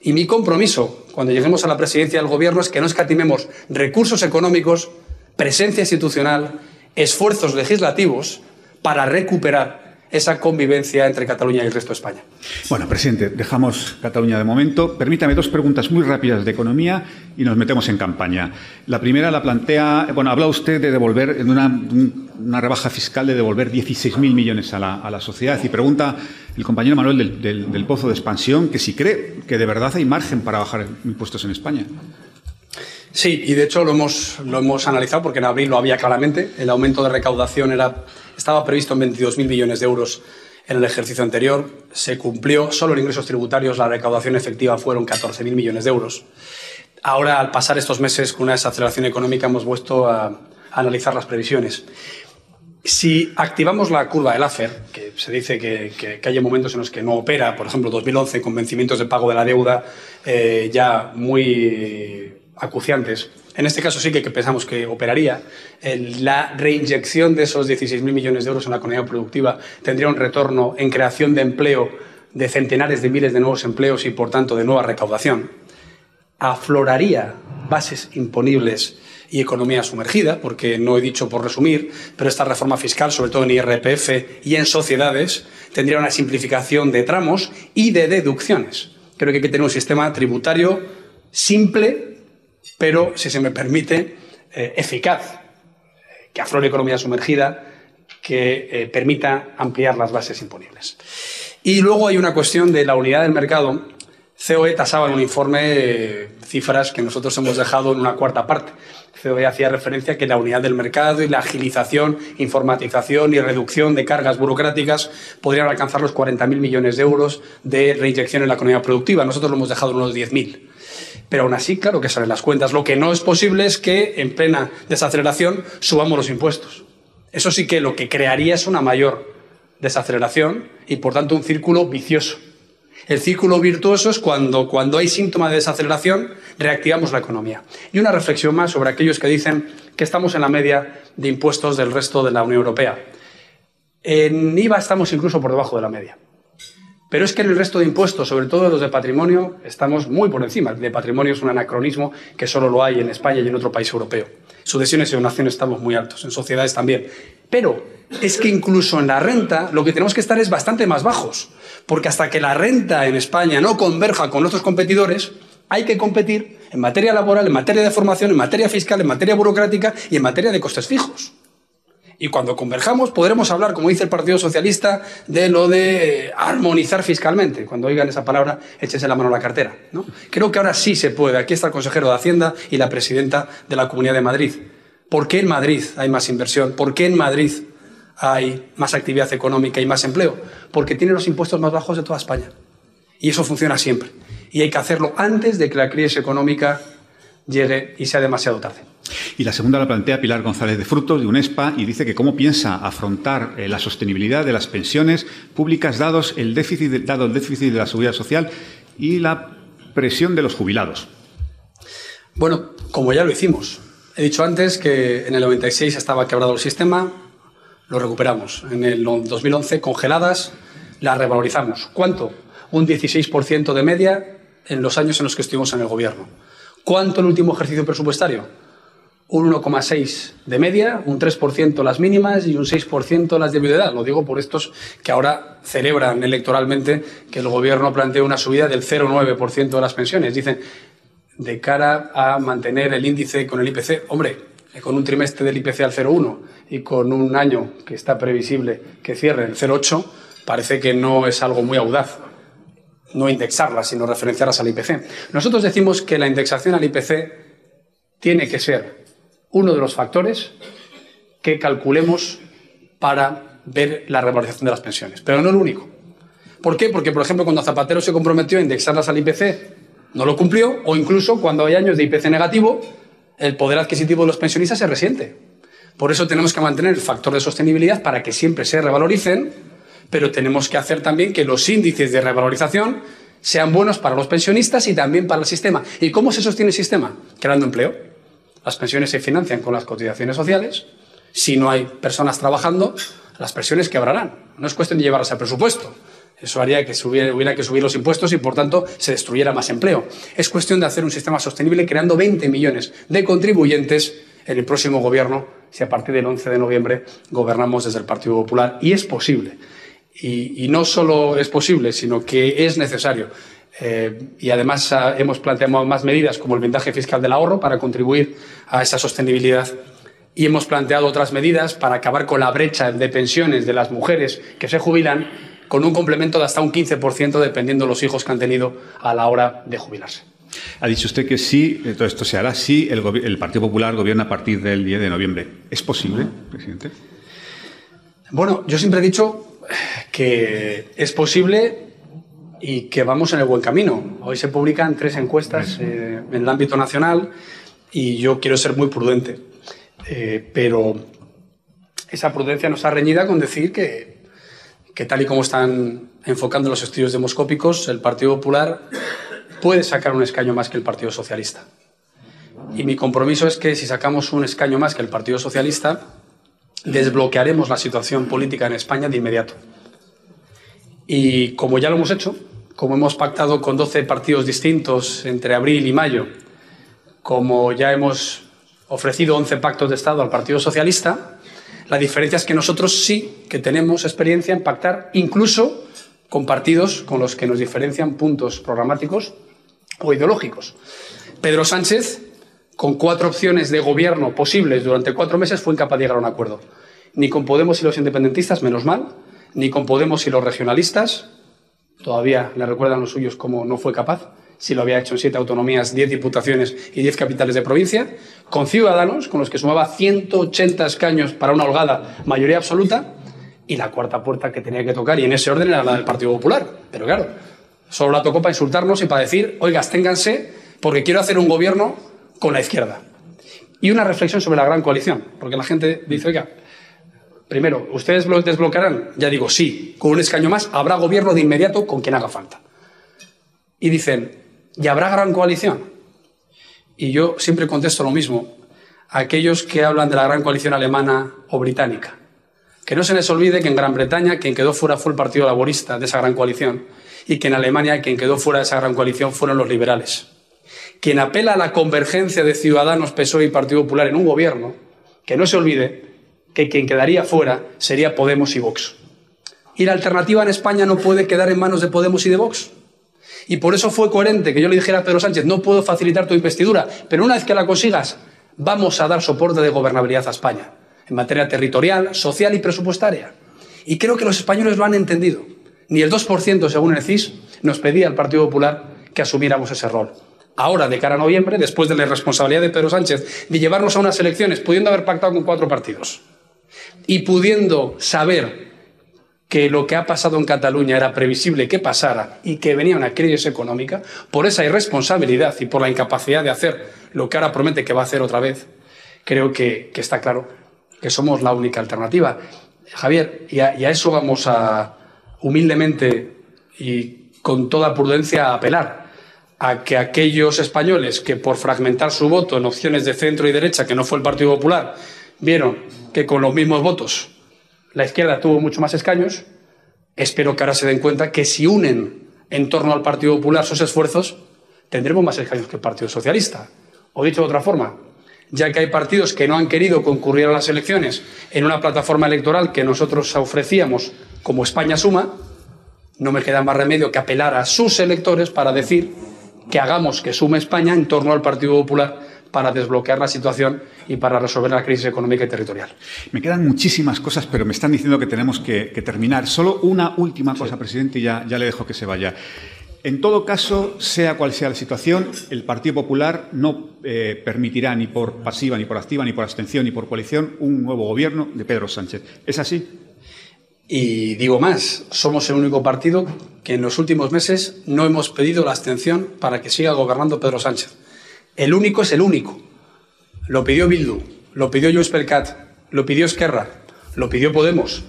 Y mi compromiso, cuando lleguemos a la presidencia del Gobierno, es que no escatimemos recursos económicos, presencia institucional, esfuerzos legislativos para recuperar esa convivencia entre Cataluña y el resto de España. Bueno, presidente, dejamos Cataluña de momento. Permítame dos preguntas muy rápidas de economía y nos metemos en campaña. La primera la plantea, bueno, habla usted de devolver, en una, rebaja fiscal de devolver 16.000 millones a la, sociedad y pregunta el compañero Manuel del, del Pozo de Expansión que si cree que de verdad hay margen para bajar impuestos en España. Sí, y de hecho lo hemos, lo hemos analizado porque en abril lo había claramente. El aumento de recaudación era, estaba previsto en 22.000 millones de euros en el ejercicio anterior. Se cumplió solo en ingresos tributarios, la recaudación efectiva fueron 14.000 millones de euros. Ahora, al pasar estos meses con una desaceleración económica, hemos vuelto a, analizar las previsiones. Si activamos la curva del AFER, que se dice que, que, hay momentos en los que no opera, por ejemplo, 2011, con vencimientos de pago de la deuda eh, ya muy acuciantes. En este caso sí que, pensamos que operaría. la reinyección de esos 16.000 millones de euros en la economía productiva tendría un retorno en creación de empleo de centenares de miles de nuevos empleos y, por tanto, de nueva recaudación. Afloraría bases imponibles y economía sumergida, porque no he dicho por resumir, pero esta reforma fiscal, sobre todo en IRPF y en sociedades, tendría una simplificación de tramos y de deducciones. Creo que hay que tener un sistema tributario simple, pero, si se me permite, eh, eficaz, que aflore economía sumergida, que eh, permita ampliar las bases imponibles. Y luego hay una cuestión de la unidad del mercado. COE tasaba en un informe eh, cifras que nosotros hemos dejado en una cuarta parte. COE hacía referencia a que la unidad del mercado y la agilización, informatización y reducción de cargas burocráticas podrían alcanzar los 40.000 millones de euros de reinyección en la economía productiva. Nosotros lo hemos dejado en unos 10.000. Pero aún así, claro que salen las cuentas. Lo que no es posible es que en plena desaceleración subamos los impuestos. Eso sí que lo que crearía es una mayor desaceleración y, por tanto, un círculo vicioso. El círculo virtuoso es cuando, cuando hay síntoma de desaceleración, reactivamos la economía. Y una reflexión más sobre aquellos que dicen que estamos en la media de impuestos del resto de la Unión Europea. En IVA estamos incluso por debajo de la media. Pero es que en el resto de impuestos, sobre todo los de patrimonio, estamos muy por encima. El de patrimonio es un anacronismo que solo lo hay en España y en otro país europeo. Sucesiones y donaciones estamos muy altos, en sociedades también. Pero es que incluso en la renta lo que tenemos que estar es bastante más bajos, porque hasta que la renta en España no converja con nuestros competidores, hay que competir en materia laboral, en materia de formación, en materia fiscal, en materia burocrática y en materia de costes fijos. Y cuando converjamos podremos hablar, como dice el Partido Socialista, de lo de armonizar fiscalmente. Cuando oigan esa palabra, échense la mano a la cartera. ¿no? Creo que ahora sí se puede. Aquí está el consejero de Hacienda y la presidenta de la Comunidad de Madrid. ¿Por qué en Madrid hay más inversión? ¿Por qué en Madrid hay más actividad económica y más empleo? Porque tiene los impuestos más bajos de toda España. Y eso funciona siempre. Y hay que hacerlo antes de que la crisis económica llegue y sea demasiado tarde. Y la segunda la plantea Pilar González de Frutos, de UNESPA, y dice que cómo piensa afrontar eh, la sostenibilidad de las pensiones públicas dados el déficit, dado el déficit de la seguridad social y la presión de los jubilados. Bueno, como ya lo hicimos. He dicho antes que en el 96 estaba quebrado el sistema, lo recuperamos. En el 2011, congeladas, las revalorizamos. ¿Cuánto? Un 16% de media en los años en los que estuvimos en el gobierno. ¿Cuánto el último ejercicio presupuestario? un 1,6 de media, un 3% las mínimas y un 6% las de edad. Lo digo por estos que ahora celebran electoralmente que el gobierno plantea una subida del 0,9% de las pensiones. Dicen, de cara a mantener el índice con el IPC, hombre, con un trimestre del IPC al 0,1 y con un año que está previsible que cierre el 0,8, parece que no es algo muy audaz no indexarlas, sino referenciarlas al IPC. Nosotros decimos que la indexación al IPC tiene que ser uno de los factores que calculemos para ver la revalorización de las pensiones, pero no el único. ¿Por qué? Porque, por ejemplo, cuando Zapatero se comprometió a indexarlas al IPC, no lo cumplió, o incluso cuando hay años de IPC negativo, el poder adquisitivo de los pensionistas se resiente. Por eso tenemos que mantener el factor de sostenibilidad para que siempre se revaloricen, pero tenemos que hacer también que los índices de revalorización sean buenos para los pensionistas y también para el sistema. ¿Y cómo se sostiene el sistema? Creando empleo. Las pensiones se financian con las cotizaciones sociales. Si no hay personas trabajando, las pensiones quebrarán. No es cuestión de llevarlas al presupuesto. Eso haría que hubiera que subir los impuestos y, por tanto, se destruyera más empleo. Es cuestión de hacer un sistema sostenible creando 20 millones de contribuyentes en el próximo gobierno, si a partir del 11 de noviembre gobernamos desde el Partido Popular. Y es posible. Y, y no solo es posible, sino que es necesario. Eh, y además ah, hemos planteado más medidas como el vendaje fiscal del ahorro para contribuir a esa sostenibilidad. Y hemos planteado otras medidas para acabar con la brecha de pensiones de las mujeres que se jubilan con un complemento de hasta un 15% dependiendo de los hijos que han tenido a la hora de jubilarse. Ha dicho usted que sí, todo esto se hará si el, el Partido Popular gobierna a partir del 10 de noviembre. ¿Es posible, presidente? Bueno, yo siempre he dicho que es posible y que vamos en el buen camino. Hoy se publican tres encuestas eh, en el ámbito nacional y yo quiero ser muy prudente. Eh, pero esa prudencia nos ha reñida con decir que, que, tal y como están enfocando los estudios demoscópicos, el Partido Popular puede sacar un escaño más que el Partido Socialista. Y mi compromiso es que si sacamos un escaño más que el Partido Socialista, desbloquearemos la situación política en España de inmediato. Y como ya lo hemos hecho, como hemos pactado con 12 partidos distintos entre abril y mayo, como ya hemos ofrecido 11 pactos de Estado al Partido Socialista, la diferencia es que nosotros sí que tenemos experiencia en pactar incluso con partidos con los que nos diferencian puntos programáticos o ideológicos. Pedro Sánchez, con cuatro opciones de gobierno posibles durante cuatro meses, fue incapaz de llegar a un acuerdo. Ni con Podemos y los independentistas, menos mal, ni con Podemos y los regionalistas, todavía le recuerdan los suyos cómo no fue capaz, si lo había hecho en siete autonomías, diez diputaciones y diez capitales de provincia, con Ciudadanos, con los que sumaba 180 escaños para una holgada mayoría absoluta, y la cuarta puerta que tenía que tocar, y en ese orden era la del Partido Popular. Pero claro, solo la tocó para insultarnos y para decir, oigas, ténganse, porque quiero hacer un gobierno con la izquierda. Y una reflexión sobre la gran coalición, porque la gente dice, oiga, Primero, ¿ustedes lo desbloquearán? Ya digo, sí, con un escaño más habrá gobierno de inmediato con quien haga falta. Y dicen, ¿y habrá gran coalición? Y yo siempre contesto lo mismo a aquellos que hablan de la gran coalición alemana o británica. Que no se les olvide que en Gran Bretaña quien quedó fuera fue el Partido Laborista de esa gran coalición y que en Alemania quien quedó fuera de esa gran coalición fueron los liberales. Quien apela a la convergencia de Ciudadanos, PSOE y Partido Popular en un gobierno, que no se olvide que quien quedaría fuera sería Podemos y Vox. Y la alternativa en España no puede quedar en manos de Podemos y de Vox. Y por eso fue coherente que yo le dijera a Pedro Sánchez, no puedo facilitar tu investidura, pero una vez que la consigas, vamos a dar soporte de gobernabilidad a España, en materia territorial, social y presupuestaria. Y creo que los españoles lo han entendido. Ni el 2%, según el CIS, nos pedía al Partido Popular que asumiéramos ese rol. Ahora, de cara a noviembre, después de la irresponsabilidad de Pedro Sánchez de llevarnos a unas elecciones, pudiendo haber pactado con cuatro partidos, y pudiendo saber que lo que ha pasado en Cataluña era previsible que pasara y que venía una crisis económica, por esa irresponsabilidad y por la incapacidad de hacer lo que ahora promete que va a hacer otra vez, creo que, está claro que somos la única alternativa. Javier, y a, y a eso vamos a humildemente y con toda prudencia a apelar a que aquellos españoles que por fragmentar su voto en opciones de centro y derecha, que no fue el Partido Popular, vieron que con los mismos votos la izquierda tuvo mucho más escaños, espero que ahora se den cuenta que si unen en torno al Partido Popular sus esfuerzos, tendremos más escaños que el Partido Socialista. O dicho de otra forma, ya que hay partidos que no han querido concurrir a las elecciones en una plataforma electoral que nosotros ofrecíamos como España Suma, no me queda más remedio que apelar a sus electores para decir que hagamos que sume España en torno al Partido Popular para desbloquear la situación y para resolver la crisis económica y territorial. Me quedan muchísimas cosas, pero me están diciendo que tenemos que, terminar. Solo una última cosa, presidente, y ya, ya le dejo que se vaya. En todo caso, sea cual sea la situación, el Partido Popular no eh, permitirá ni por pasiva, ni por activa, ni por abstención, ni por coalición un nuevo gobierno de Pedro Sánchez. ¿Es así? Y digo más, somos el único partido que en los últimos meses no hemos pedido la abstención para que siga gobernando Pedro Sánchez. El único es el único. Lo pidió Bildu, lo pidió Percat, lo pidió Esquerra, lo pidió Podemos,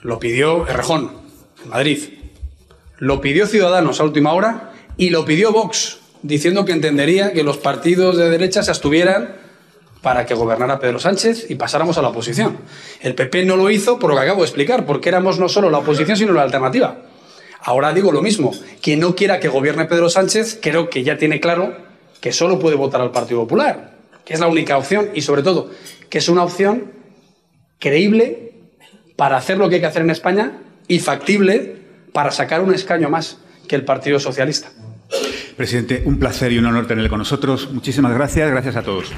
lo pidió Errejón, Madrid, lo pidió Ciudadanos a última hora y lo pidió Vox, diciendo que entendería que los partidos de derecha se abstuvieran para que gobernara Pedro Sánchez y pasáramos a la oposición. El PP no lo hizo por lo que acabo de explicar, porque éramos no solo la oposición, sino la alternativa. Ahora digo lo mismo, quien no quiera que gobierne Pedro Sánchez, creo que ya tiene claro que solo puede votar al Partido Popular, que es la única opción y sobre todo que es una opción creíble para hacer lo que hay que hacer en España y factible para sacar un escaño más que el Partido Socialista. Presidente, un placer y un honor tenerle con nosotros. Muchísimas gracias. Gracias a todos.